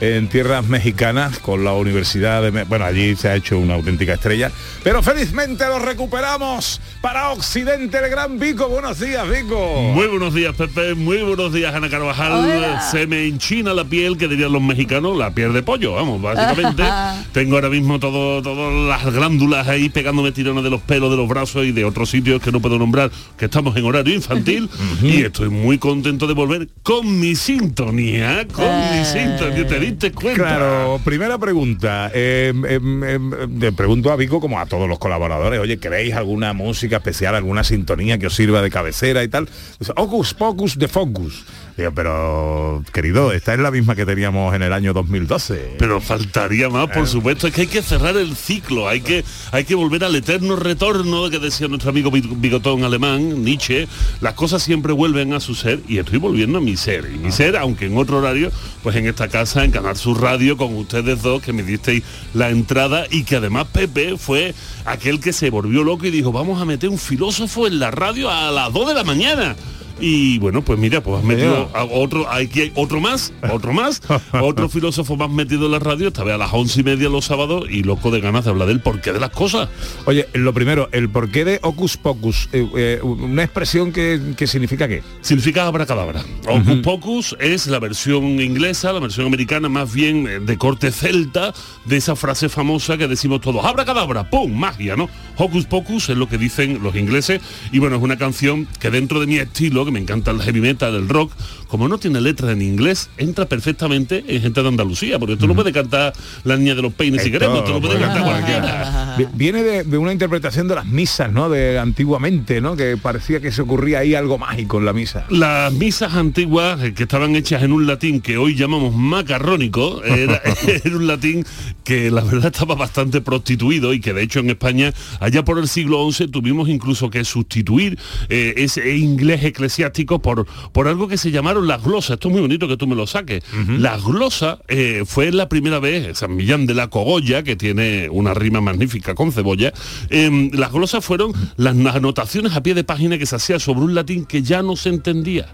en tierras mexicanas con la Universidad de... Me- Bueno, allí se ha hecho una auténtica estrella, pero felizmente lo recuperamos para Occidente el Gran Vico. Buenos días, Vico. Muy buenos días, Pepe. Muy buenos días, Ana Carvajal. Hola. Se me enchina la piel, que dirían los mexicanos, la piel de pollo, vamos, básicamente. Tengo ahora mismo todo, todas las glándulas ahí pegándome tirones de los pelos, de los brazos y de otros sitios que no puedo nombrar, que estamos en horario infantil. y estoy muy contento de volver con mi sintonía, con mi sintonía. ¿Te Claro, primera pregunta. eh, pregunto a Vico como a todos los colaboradores, oye, ¿queréis alguna música especial, alguna sintonía que os sirva de cabecera y tal? Dice, Ocus Pocus de Focus. Digo, pero querido, esta es la misma que teníamos en el año 2012. Pero faltaría más, por Eh. supuesto. Es que hay que cerrar el ciclo, hay que, hay que volver al eterno retorno que decía nuestro amigo big- bigotón alemán, Nietzsche. Las cosas siempre vuelven a su ser y estoy volviendo a mi ser. Y mi ser, aunque en otro horario, pues en esta casa, en Canal Sur Radio, con ustedes dos, que me disteis la entrada y que además Pepe fue aquel que se volvió loco y dijo, vamos a meter un filósofo en la radio a las 2 de la mañana. Y bueno, pues mira, pues has metido a otro, aquí hay otro más, otro más, otro filósofo más metido en la radio, esta vez a las once y media los sábados y loco de ganas de hablar del porqué de las cosas. Oye, lo primero, el porqué de Ocus Pocus, eh, eh, una expresión que, que significa qué? Significa abracadabra. Ocus Pocus es la versión inglesa, la versión americana más bien eh, de corte celta, de esa frase famosa que decimos todos, abracadabra, ¡pum! Magia, ¿no? Hocus Pocus es lo que dicen los ingleses y bueno, es una canción que dentro de mi estilo, que me encanta el heavy metal, el rock, como no tiene letra en inglés, entra perfectamente en gente de Andalucía, porque esto lo puede cantar la niña de los peines si Esto, queremos, te lo puede bueno, cantar cualquiera. Vi- Viene de, de una interpretación de las misas, ¿no? De antiguamente, ¿no? Que parecía que se ocurría ahí algo mágico en la misa. Las misas antiguas eh, que estaban hechas en un latín que hoy llamamos macarrónico, era, era un latín que la verdad estaba bastante prostituido y que de hecho en España, allá por el siglo XI, tuvimos incluso que sustituir eh, ese inglés eclesiástico por, por algo que se llamaron las glosas. Esto es muy bonito que tú me lo saques. Las glosas eh, fue la primera vez, San Millán de la Cogolla, que tiene una rima magnífica con cebolla, em, las glosas fueron las anotaciones a pie de página que se hacía sobre un latín que ya no se entendía.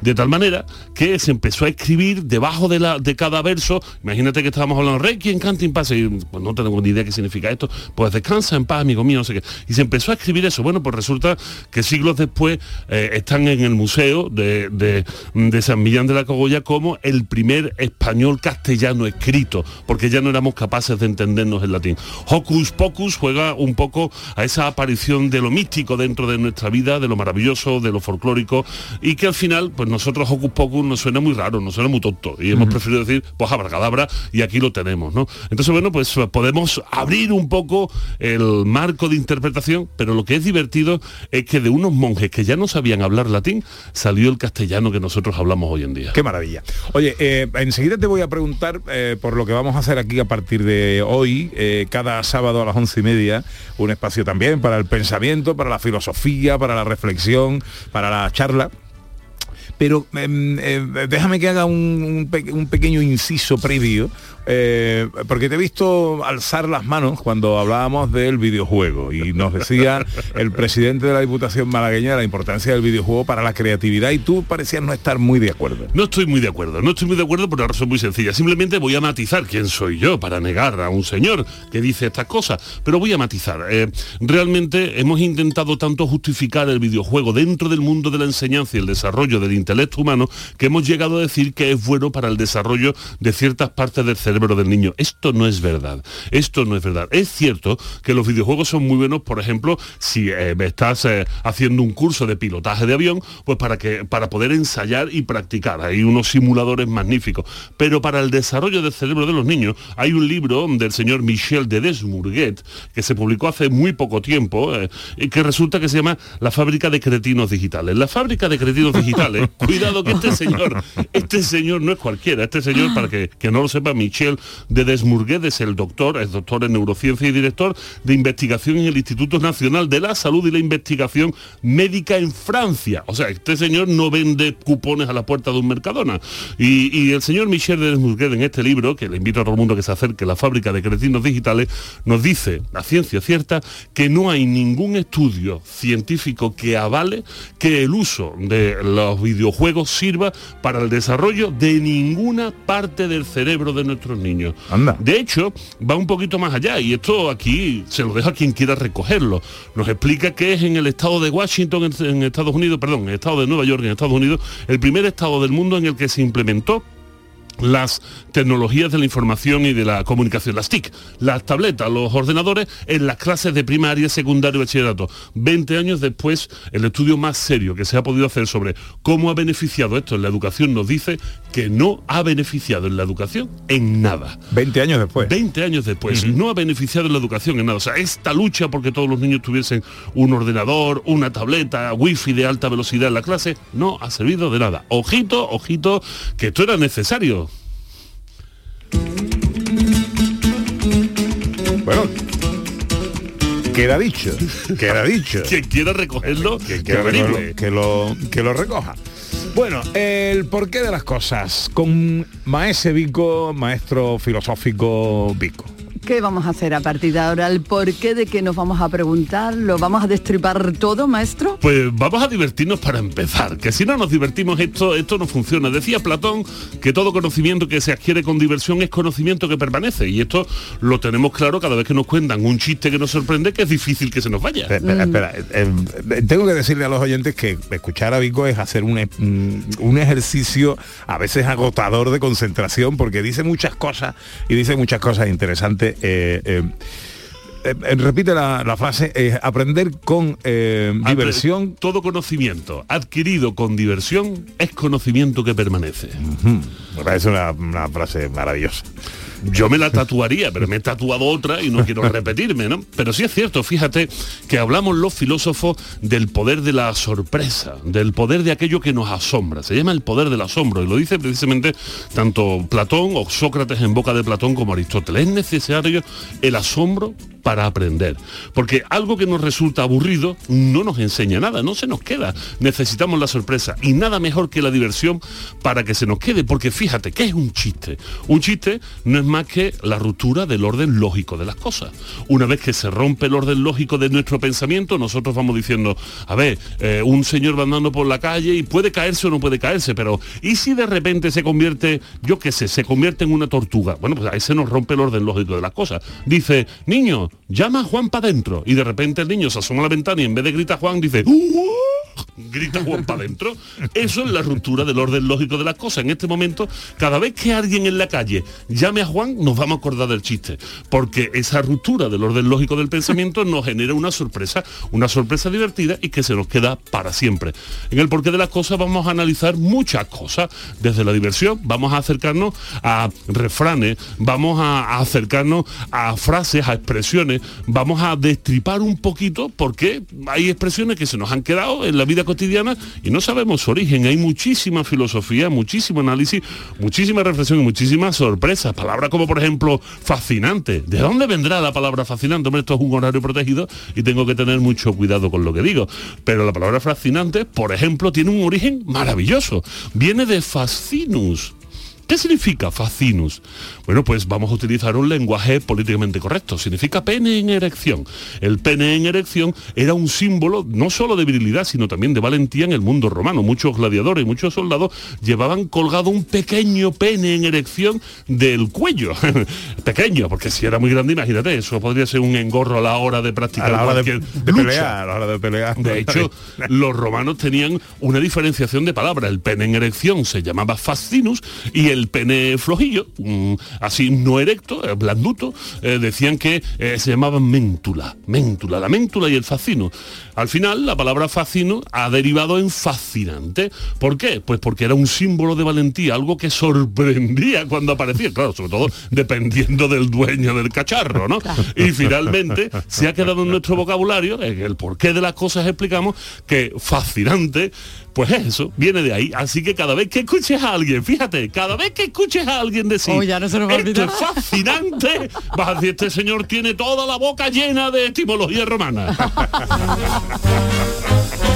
De tal manera que se empezó a escribir debajo de, la, de cada verso, imagínate que estábamos hablando, rey quien canta en paz, y pues no tengo ni idea qué significa esto, pues descansa en paz, amigo mío, no sé qué. Y se empezó a escribir eso. Bueno, pues resulta que siglos después eh, están en el museo de, de- de San Millán de la Cogolla como el primer español castellano escrito, porque ya no éramos capaces de entendernos en latín. Hocus Pocus juega un poco a esa aparición de lo místico dentro de nuestra vida, de lo maravilloso, de lo folclórico, y que al final, pues nosotros Hocus Pocus nos suena muy raro, nos suena muy tonto, y hemos preferido decir, pues abracadabra, y aquí lo tenemos, ¿no? Entonces, bueno, pues podemos abrir un poco el marco de interpretación, pero lo que es divertido es que de unos monjes que ya no sabían hablar latín, salió el castellano que nosotros hablamos hoy en día. Qué maravilla. Oye, eh, enseguida te voy a preguntar eh, por lo que vamos a hacer aquí a partir de hoy, eh, cada sábado a las once y media, un espacio también para el pensamiento, para la filosofía, para la reflexión, para la charla. Pero em, eh, déjame que haga un, un pe- un pequeño inciso previo, eh, porque te he visto alzar las manos cuando hablábamos del videojuego y nos decía el presidente de la Diputación malagueña la importancia del videojuego para la creatividad y tú parecías no estar muy de acuerdo. No estoy muy de acuerdo, no estoy muy de acuerdo por una razón muy sencilla. Simplemente voy a matizar quién soy yo para negar a un señor que dice estas cosas. Pero voy a matizar. Eh, realmente hemos intentado tanto justificar el videojuego dentro del mundo de la enseñanza y el desarrollo del intelecto humano que hemos llegado a decir que es bueno para el desarrollo de ciertas partes del cerebro del niño. Esto no es verdad. Esto no es verdad. Es cierto que los videojuegos son muy buenos, por ejemplo, si eh, estás eh, haciendo un curso de pilotaje de avión, pues para que para poder ensayar y practicar. Hay unos simuladores magníficos. Pero para el desarrollo del cerebro de los niños hay un libro del señor Michel de Desmourguet que se publicó hace muy poco tiempo eh, y que resulta que se llama La fábrica de cretinos digitales. La fábrica de cretinos digitales, cuidado que este señor, este señor no es cualquiera, este señor, para que, que no lo sepa, Michel de Desmourguet es el doctor, es doctor en neurociencia y director de investigación en el Instituto Nacional de la Salud y la Investigación Médica en Francia. O sea, este señor no vende cupones a la puerta de un Mercadona. Y, y el señor Michel de Desmourguet en este libro, que le invito a todo el mundo que se acerque, La fábrica de cretinos digitales, nos dice, a ciencia cierta, que no hay ningún estudio científico que avale que el uso de los videojuegos sirva para el desarrollo de ninguna parte del cerebro de nuestros niños. De hecho, va un poquito más allá y esto aquí se lo dejo a quien quiera recogerlo. Nos explica que es en el estado de Washington, en, en Estados Unidos, perdón, en el estado de Nueva York, en Estados Unidos, el primer estado del mundo en el que se implementó las tecnologías de la información y de la comunicación, las TIC, las tabletas, los ordenadores en las clases de primaria, secundaria y bachillerato. 20 años después, el estudio más serio que se ha podido hacer sobre cómo ha beneficiado esto en la educación nos dice que no ha beneficiado en la educación en nada. 20 años después. 20 años después, no ha beneficiado en la educación en nada. O sea, esta lucha porque todos los niños tuviesen un ordenador, una tableta, wifi de alta velocidad en la clase, no ha servido de nada. Ojito, ojito, que esto era necesario. Bueno, queda dicho, queda dicho. Quien quiera recogerlo, que, que averigüe. que lo, que lo recoja. Bueno, el porqué de las cosas con Maese Vico, maestro filosófico Vico. ¿Qué vamos a hacer a partir de ahora? ¿El porqué de que nos vamos a preguntar? ¿Lo vamos a destripar todo, maestro? Pues vamos a divertirnos para empezar, que si no nos divertimos esto, esto no funciona. Decía Platón que todo conocimiento que se adquiere con diversión es conocimiento que permanece. Y esto lo tenemos claro cada vez que nos cuentan un chiste que nos sorprende, que es difícil que se nos vaya. Espera, espera, eh, eh, tengo que decirle a los oyentes que escuchar a Vico es hacer un, e- un- un ejercicio a veces agotador de concentración porque dice muchas cosas y dice muchas cosas interesantes. Eh, eh, eh, repite la, la frase, eh, aprender con diversión. Todo conocimiento adquirido con diversión es conocimiento que permanece. Me parece una, una frase maravillosa. Yo me la tatuaría, pero me he tatuado otra y no quiero repetirme, ¿no? Pero sí es cierto, fíjate que hablamos los filósofos del poder de la sorpresa, del poder de aquello que nos asombra. Se llama el poder del asombro y lo dice precisamente tanto Platón o Sócrates en boca de Platón como Aristóteles. Es necesario el asombro para aprender. Porque algo que nos resulta aburrido no nos enseña nada, no se nos queda. Necesitamos la sorpresa y nada mejor que la diversión para que se nos quede. Porque fíjate, ¿qué es un chiste? Un chiste no es más que la ruptura del orden lógico de las cosas. Una vez que se rompe el orden lógico de nuestro pensamiento, nosotros vamos diciendo, a ver, eh, un señor va andando por la calle y puede caerse o no puede caerse, pero ¿y si de repente se convierte, yo qué sé, se convierte en una tortuga? Bueno, pues ahí se nos rompe el orden lógico de las cosas. Dice, niño, llama a Juan para adentro. Y de repente el niño se asoma a la ventana y en vez de gritar Juan dice, "Uh", grita Juan para adentro. Eso es la ruptura del orden lógico de las cosas. En este momento, cada vez que alguien en la calle llame a Juan, nos vamos a acordar del chiste. Porque esa ruptura del orden lógico del pensamiento nos genera una sorpresa, una sorpresa divertida y que se nos queda para siempre. En el porqué de las cosas vamos a analizar muchas cosas. Desde la diversión, vamos a acercarnos a refranes, vamos a a acercarnos a frases, a expresiones, vamos a destripar un poquito porque hay expresiones que se nos han quedado en la vida cotidiana y no sabemos su origen. Hay muchísima filosofía, muchísimo análisis, muchísima reflexión y muchísimas sorpresas. Palabras como por ejemplo fascinante. ¿De dónde vendrá la palabra fascinante? Hombre, esto es un horario protegido y tengo que tener mucho cuidado con lo que digo. Pero la palabra fascinante, por ejemplo, tiene un origen maravilloso. Viene de fascinus. ¿Qué significa fascinus? Bueno, pues vamos a utilizar un lenguaje políticamente correcto. Significa pene en erección. El pene en erección era un símbolo no solo de virilidad, sino también de valentía en el mundo romano. Muchos gladiadores y muchos soldados llevaban colgado un pequeño pene en erección del cuello. pequeño, porque si era muy grande, imagínate, eso podría ser un engorro a la hora de practicar A la hora de, de a la hora de pelear. De hecho, los romanos tenían una diferenciación de palabras. El pene en erección se llamaba fascinus y el pene flojillo, mm, así no erecto, eh, blanduto, eh, decían que eh, se llamaban méntula. Méntula, la méntula y el fascino. Al final, la palabra fascino ha derivado en fascinante. ¿Por qué? Pues porque era un símbolo de valentía, algo que sorprendía cuando aparecía, claro, sobre todo dependiendo del dueño del cacharro, ¿no? Y finalmente se ha quedado en nuestro vocabulario, en el porqué de las cosas explicamos que fascinante, pues es eso, viene de ahí. Así que cada vez que escuches a alguien, fíjate, cada vez que escuches a alguien decir, Oh, ya no se nos va a esto olvidar". es fascinante, vas a decir, este señor tiene toda la boca llena de etimología romana.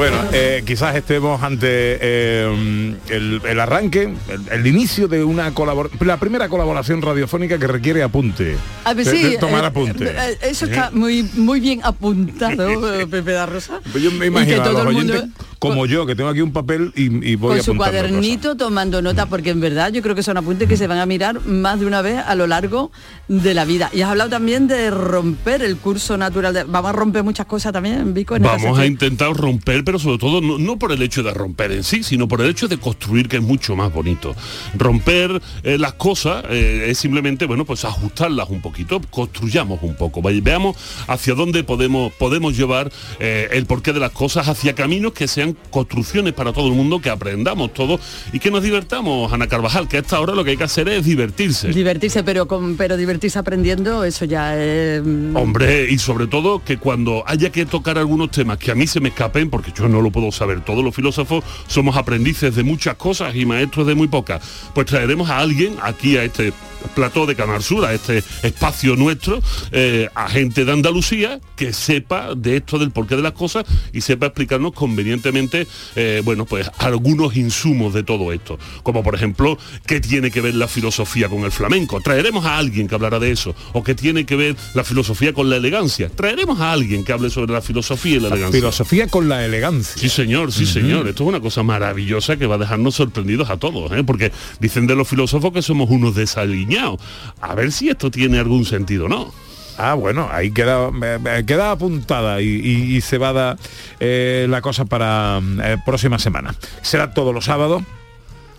Bueno, eh, quizás estemos ante eh, el, el arranque, el, el inicio de una colaboración, la primera colaboración radiofónica que requiere apunte. A ver, De- sí, de tomar eh, apunte. eh, Eso está muy muy bien apuntado, eh, Pepe da Rosa. Pues Yo me imagino que a todo los el mundo como yo, que tengo aquí un papel y, y voy con su cuadernito tomando nota, porque en verdad yo creo que son apuntes que se van a mirar más de una vez a lo largo de la vida. Y has hablado también de romper el curso natural. de- vamos a romper muchas cosas también, Vico. en Vamos a intentar romper, pero sobre todo no, no por el hecho de romper en sí, sino por el hecho de construir, que es mucho más bonito. Romper eh, las cosas eh, es simplemente, bueno, pues ajustarlas un poquito, construyamos un poco, veamos hacia dónde podemos, podemos llevar eh, el porqué de las cosas, hacia caminos que sean construcciones para todo el mundo, que aprendamos todos y que nos divertamos, Ana Carvajal, que a esta hora lo que hay que hacer es divertirse. Divertirse, pero con pero divertirse aprendiendo, eso ya es... mm, Hombre, y sobre todo que cuando haya que tocar algunos temas que a mí se me escapen, porque yo no lo puedo saber, todos los filósofos somos aprendices de muchas cosas y maestros de muy pocas, pues traeremos a alguien aquí a este plató de Canal Sur, a este espacio nuestro, eh, a gente de Andalucía que sepa de esto del porqué de las cosas y sepa explicarnos convenientemente, eh, bueno, pues algunos insumos de todo esto, como por ejemplo, qué tiene que ver la filosofía con el flamenco. Traeremos a alguien que hablará de eso, o qué tiene que ver la filosofía con la elegancia. Traeremos a alguien que hable sobre la filosofía y la elegancia. Filosofía con la elegancia. Sí, señor, sí, señor. Esto es una cosa maravillosa que va a dejarnos sorprendidos a todos, ¿eh? porque dicen de los filósofos que somos unos desaliñados. A ver si esto tiene algún sentido, ¿no? Ah, bueno, ahí queda, eh, eh, queda apuntada y, y- y cebada eh, la cosa para eh, próxima semana. Será todos los sábados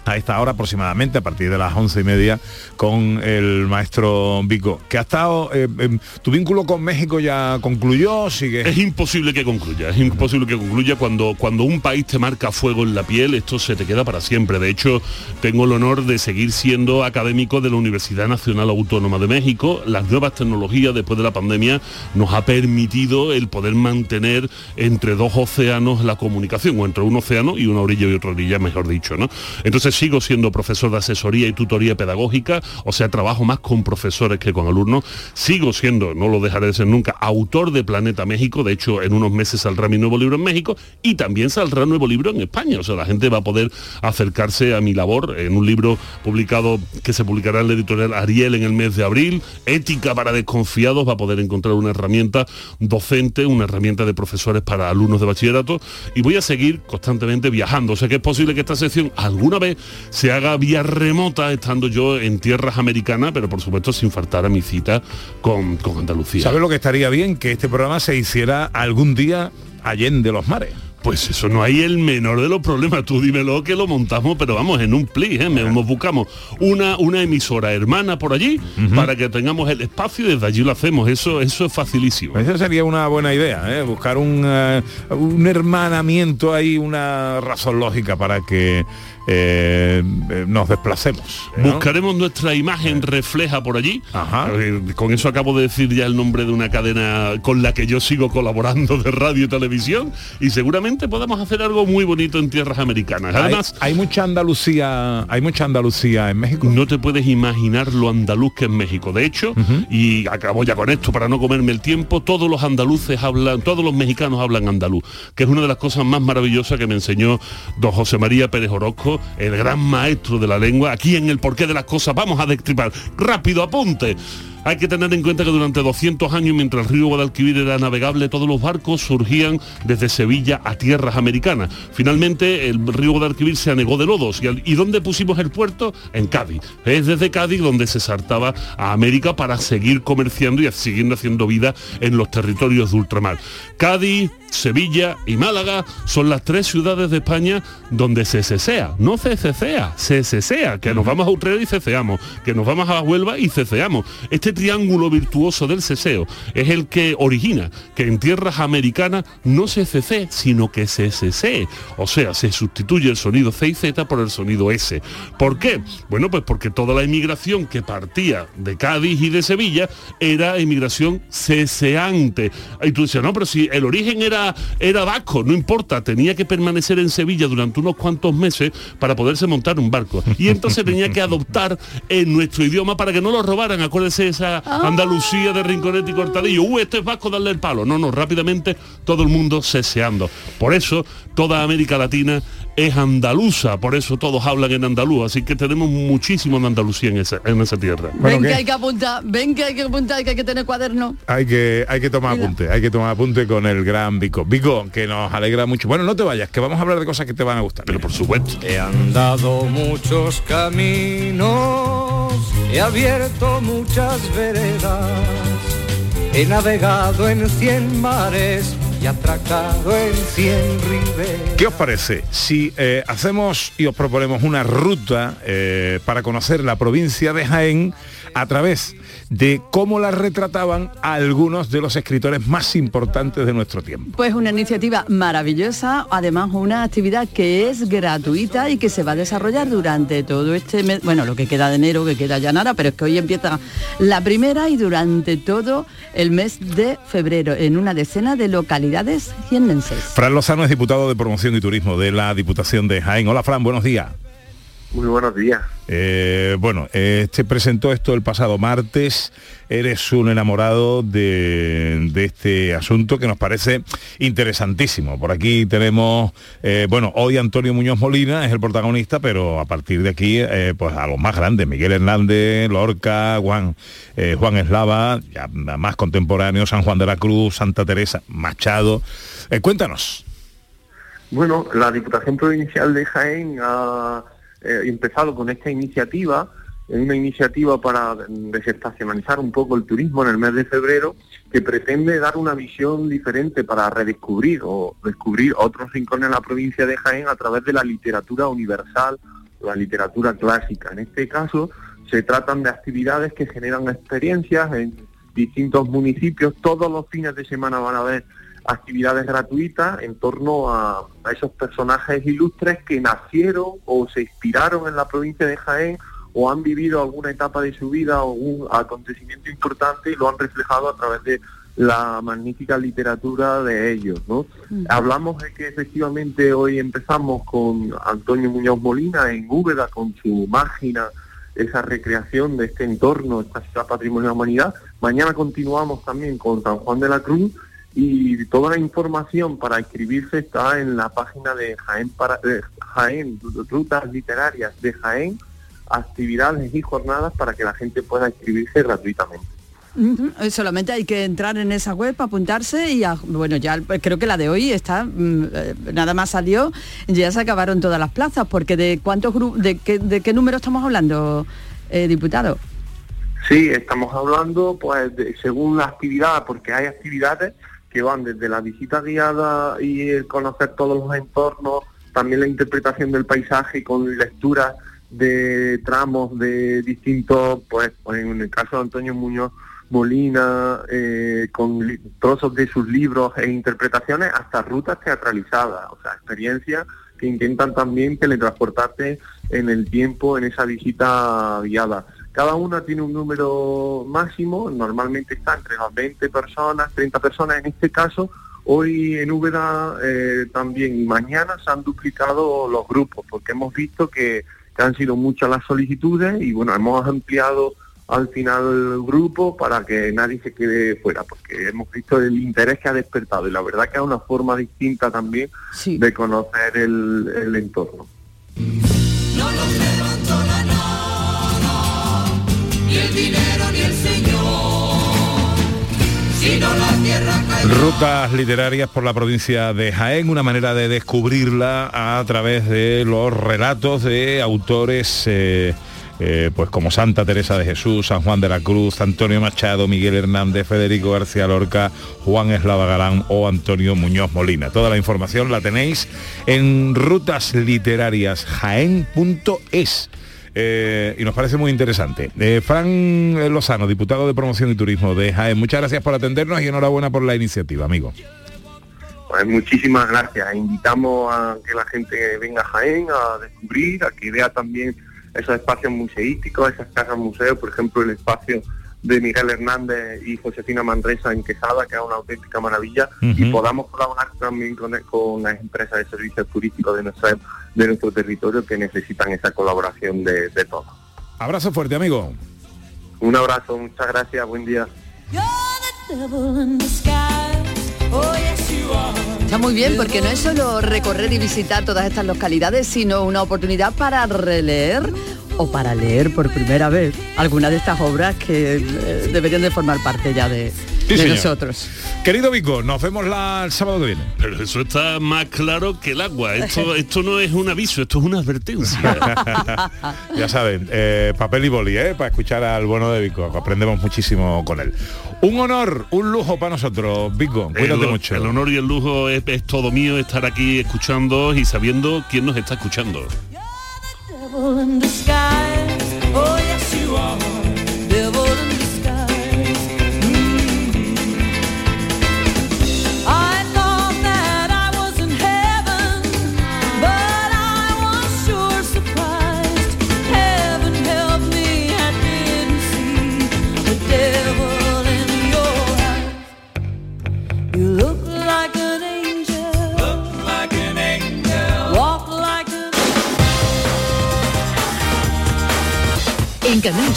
a esta hora aproximadamente, a partir de las once y media, con el maestro Vico. Que ha estado, eh, eh, tu vínculo con México ya concluyó, sigue. Es imposible que concluya, es imposible que concluya cuando, cuando un país te marca fuego en la piel, esto se te queda para siempre. De hecho, tengo el honor de seguir siendo académico de la Universidad Nacional Autónoma de México. Las nuevas tecnologías después de la pandemia nos ha permitido el poder mantener entre dos océanos la comunicación, o entre un océano y una orilla y otra orilla, mejor dicho, ¿no? Entonces sigo siendo profesor de asesoría y tutoría pedagógica, o sea, trabajo más con profesores que con alumnos. Sigo siendo, no lo dejaré de ser nunca, autor de Planeta México. De hecho, en unos meses saldrá mi nuevo libro en México y también saldrá nuevo libro en España. O sea, la gente va a poder acercarse a mi labor en un libro publicado que se publicará en la editorial Ariel en el mes de abril. Ética para desconfiados va a poder encontrar una herramienta docente, una herramienta de profesores para alumnos de bachillerato y voy a seguir constantemente viajando. O sea que es posible que esta sección alguna vez se haga vía remota estando yo en tierras americanas, pero por supuesto sin faltar a mi cita con, con Andalucía. ¿Sabes lo que estaría bien? Que este programa se hiciera algún día allende los mares. Pues eso no hay el menor de los problemas, tú dímelo que lo montamos, pero vamos, en un pli, ¿eh? Nos buscamos una, una emisora hermana por allí para que tengamos el espacio y desde allí lo hacemos, eso, eso es facilísimo. Esa sería una buena idea, ¿eh? buscar un, eh, un hermanamiento ahí, una razón lógica para que eh, eh, nos desplacemos. ¿eh, ¿no? Buscaremos nuestra imagen refleja por allí. Eh, Con eso acabo de decir ya el nombre de una cadena con la que yo sigo colaborando de radio y televisión y seguramente podamos hacer algo muy bonito en tierras americanas. Además, hay, mucha Andalucía, hay mucha Andalucía en México. No te puedes imaginar lo andaluz que es México. De hecho, y acabo ya con esto para no comerme el tiempo, todos los andaluces hablan, todos los mexicanos hablan andaluz, que es una de las cosas más maravillosas que me enseñó don José María Pérez Orozco, el gran maestro de la lengua. Aquí en el porqué de las cosas vamos a destripar. Rápido, apunte. Hay que tener en cuenta que durante 200 años, mientras el río Guadalquivir era navegable, todos los barcos surgían desde Sevilla a tierras americanas. Finalmente, el río Guadalquivir se anegó de lodos. ¿Y, al- ¿y dónde pusimos el puerto? En Cádiz. Es desde Cádiz donde se saltaba a América para seguir comerciando y siguiendo haciendo vida en los territorios de ultramar. Cádiz, Sevilla y Málaga son las tres ciudades de España donde se cesea, no se cesea, se cesea, que nos vamos a Utrera y ceceamos, que nos vamos a Huelva y ceceamos. Este triángulo virtuoso del ceseo es el que origina que en tierras americanas no se cesee, sino que se cesee. O sea, se sustituye el sonido C y Z por el sonido S. ¿Por qué? Bueno, pues porque toda la inmigración que partía de Cádiz y de Sevilla era inmigración ceseante. Y tú dices, no, pero si el origen era, era vasco, no importa, tenía que permanecer en Sevilla durante unos cuantos meses para poderse montar un barco. Y entonces tenía que adoptar en nuestro idioma para que no lo robaran. Acuérdense esa Andalucía de Rinconete y Cortadillo. Uh, este es vasco, darle el palo. No, no, rápidamente todo el mundo ceseando. Por eso toda América Latina es andaluza, por eso todos hablan en andaluz. Así que tenemos muchísimo de Andalucía en esa, en esa tierra. ven que hay que apuntar, ven que hay que apuntar, que hay que tener cuaderno. Hay que, hay que tomar apunte, hay que tomar apunte con el gran Vico. Vico, que nos alegra mucho. Bueno, no te vayas, que vamos a hablar de cosas que te van a gustar. Pero por supuesto. He andado muchos caminos, he abierto muchas veredas, he navegado en cien mares y atracado en cien riberas. ¿Qué os parece si eh, hacemos y os proponemos una ruta eh, para conocer la provincia de Jaén a través de cómo la retrataban algunos de los escritores más importantes de nuestro tiempo? Pues una iniciativa maravillosa, además una actividad que es gratuita y que se va a desarrollar durante todo este mes, bueno, lo que queda de enero, que queda ya nada, pero es que hoy empieza la primera y durante todo el mes de febrero en una decena de localidades jiennenses. Fran Lozano es diputado de Promoción y Turismo de la Diputación de Jaén. Hola Fran, buenos días. Muy buenos días. Eh, bueno, eh, te presentó esto el pasado martes. Eres un enamorado de, de este asunto que nos parece interesantísimo. Por aquí tenemos, eh, bueno, hoy Antonio Muñoz Molina es el protagonista, pero a partir de aquí, eh, pues a los más grandes, Miguel Hernández, Lorca, Juan, Juan Eslava, ya más contemporáneo, San Juan de la Cruz, Santa Teresa, Machado. Cuéntanos. Bueno, la Diputación Provincial de Jaén ha eh, empezado con esta iniciativa, eh, una iniciativa para desestacionalizar un poco el turismo en el mes de febrero, que pretende dar una visión diferente para redescubrir o descubrir otros rincones en la provincia de Jaén a través de la literatura universal la literatura clásica. En este caso se tratan de actividades que generan experiencias en distintos municipios. Todos los fines de semana van a haber actividades gratuitas en torno a, a esos personajes ilustres que nacieron o se inspiraron en la provincia de Jaén o han vivido alguna etapa de su vida o un acontecimiento importante y lo han reflejado a través de la magnífica literatura de ellos, ¿no? Hablamos de que efectivamente hoy empezamos con Antonio Muñoz Molina en Úbeda con su máquina, esa recreación de este entorno, esta ciudad patrimonio de la humanidad. Mañana continuamos también con San Juan de la Cruz y toda la información para inscribirse está en la página de Jaén, para, de Jaén, Rutas Literarias de Jaén, actividades y jornadas para que la gente pueda inscribirse gratuitamente. Eh, Solamente hay que entrar en esa web, apuntarse y a- bueno, ya eh, creo que la de hoy está, mm, eh, nada más salió, ya se acabaron todas las plazas, porque de cuántos grupos, de qué, de qué número estamos hablando, eh, diputado. Sí, estamos hablando pues de- según la actividad, porque hay actividades que van desde la visita guiada y el conocer todos los entornos, también la interpretación del paisaje con lecturas de tramos de distintos, pues, pues en el caso de Antonio Muñoz Molina, eh, con trozos de sus libros e interpretaciones, hasta rutas teatralizadas, o sea, experiencias que intentan también teletransportarte en el tiempo en esa visita guiada. Cada una tiene un número máximo, normalmente está entre las 20 personas, 30 personas. En este caso, hoy en Úbeda eh, también y mañana se han duplicado los grupos, porque hemos visto que, que han sido muchas las solicitudes y bueno, hemos ampliado al final el grupo para que nadie se quede fuera, porque hemos visto el interés que ha despertado y la verdad que es una forma distinta también de conocer el, el entorno. Dinero ni el Señor, sino la tierra Rutas literarias por la provincia de Jaén, una manera de descubrirla a través de los relatos de autores eh, eh, pues como Santa Teresa de Jesús, San Juan de la Cruz, Antonio Machado, Miguel Hernández, Federico García Lorca, Juan Eslava Galán o Antonio Muñoz Molina. Toda la información la tenéis en rutasliterariasjaén.es. Eh, y nos parece muy interesante. Eh, Fran Lozano, diputado de Promoción y Turismo de Jaén, muchas gracias por atendernos y enhorabuena por la iniciativa, amigo. Pues muchísimas gracias. Invitamos a que la gente venga a Jaén a descubrir, a que vea también esos espacios museísticos, esas casas museos, por ejemplo el espacio de Miguel Hernández y Josefina Manresa en Quesada, que es una auténtica maravilla, y podamos colaborar también con, con las empresas de servicios turísticos de nuestra, de nuestro territorio que necesitan esa colaboración de, de todos. Abrazo fuerte, amigo. Un abrazo, muchas gracias, buen día. Está muy bien porque no es solo recorrer y visitar todas estas localidades, sino una oportunidad para releer o para leer por primera vez alguna de estas obras que eh, deberían de formar parte ya de, Sí, de señor. nosotros. Querido Vico, nos vemos la, el sábado que viene. Pero eso está más claro que el agua. Esto, esto no es un aviso, esto es una advertencia. ya saben, eh, papel y boli, ¿eh? para escuchar al bueno de Vico, aprendemos muchísimo con él. Un honor, un lujo para nosotros, Vico, cuídate el, mucho. El honor y el lujo es, es todo mío estar aquí escuchando y sabiendo quién nos está escuchando.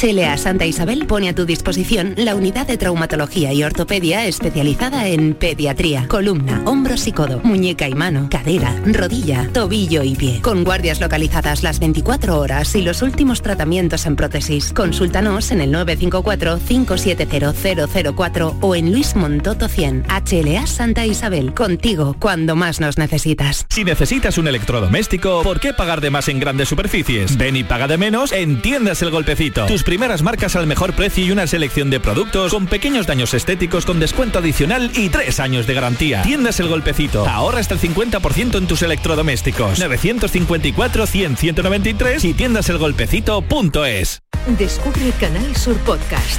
HLA Santa Isabel pone a tu disposición la unidad de traumatología y ortopedia especializada en pediatría, columna, hombros y codo, muñeca y mano, cadera, rodilla, tobillo y pie. Con guardias localizadas las 24 horas y los últimos tratamientos en prótesis. Consúltanos en el 954-570004 o en Luis Montoto 100. HLA Santa Isabel, contigo cuando más nos necesitas. Si necesitas un electrodoméstico, ¿por qué pagar de más en grandes superficies? Ven y paga de menos en Tiendas El Golpecito. Primeras marcas al mejor precio y una selección de productos con pequeños daños estéticos con descuento adicional y tres años de garantía. Tiendas El Golpecito. Ahorra hasta el 50% en tus electrodomésticos. 954-100-193 y tiendaselgolpecito.es. Descubre Canal Sur Podcast,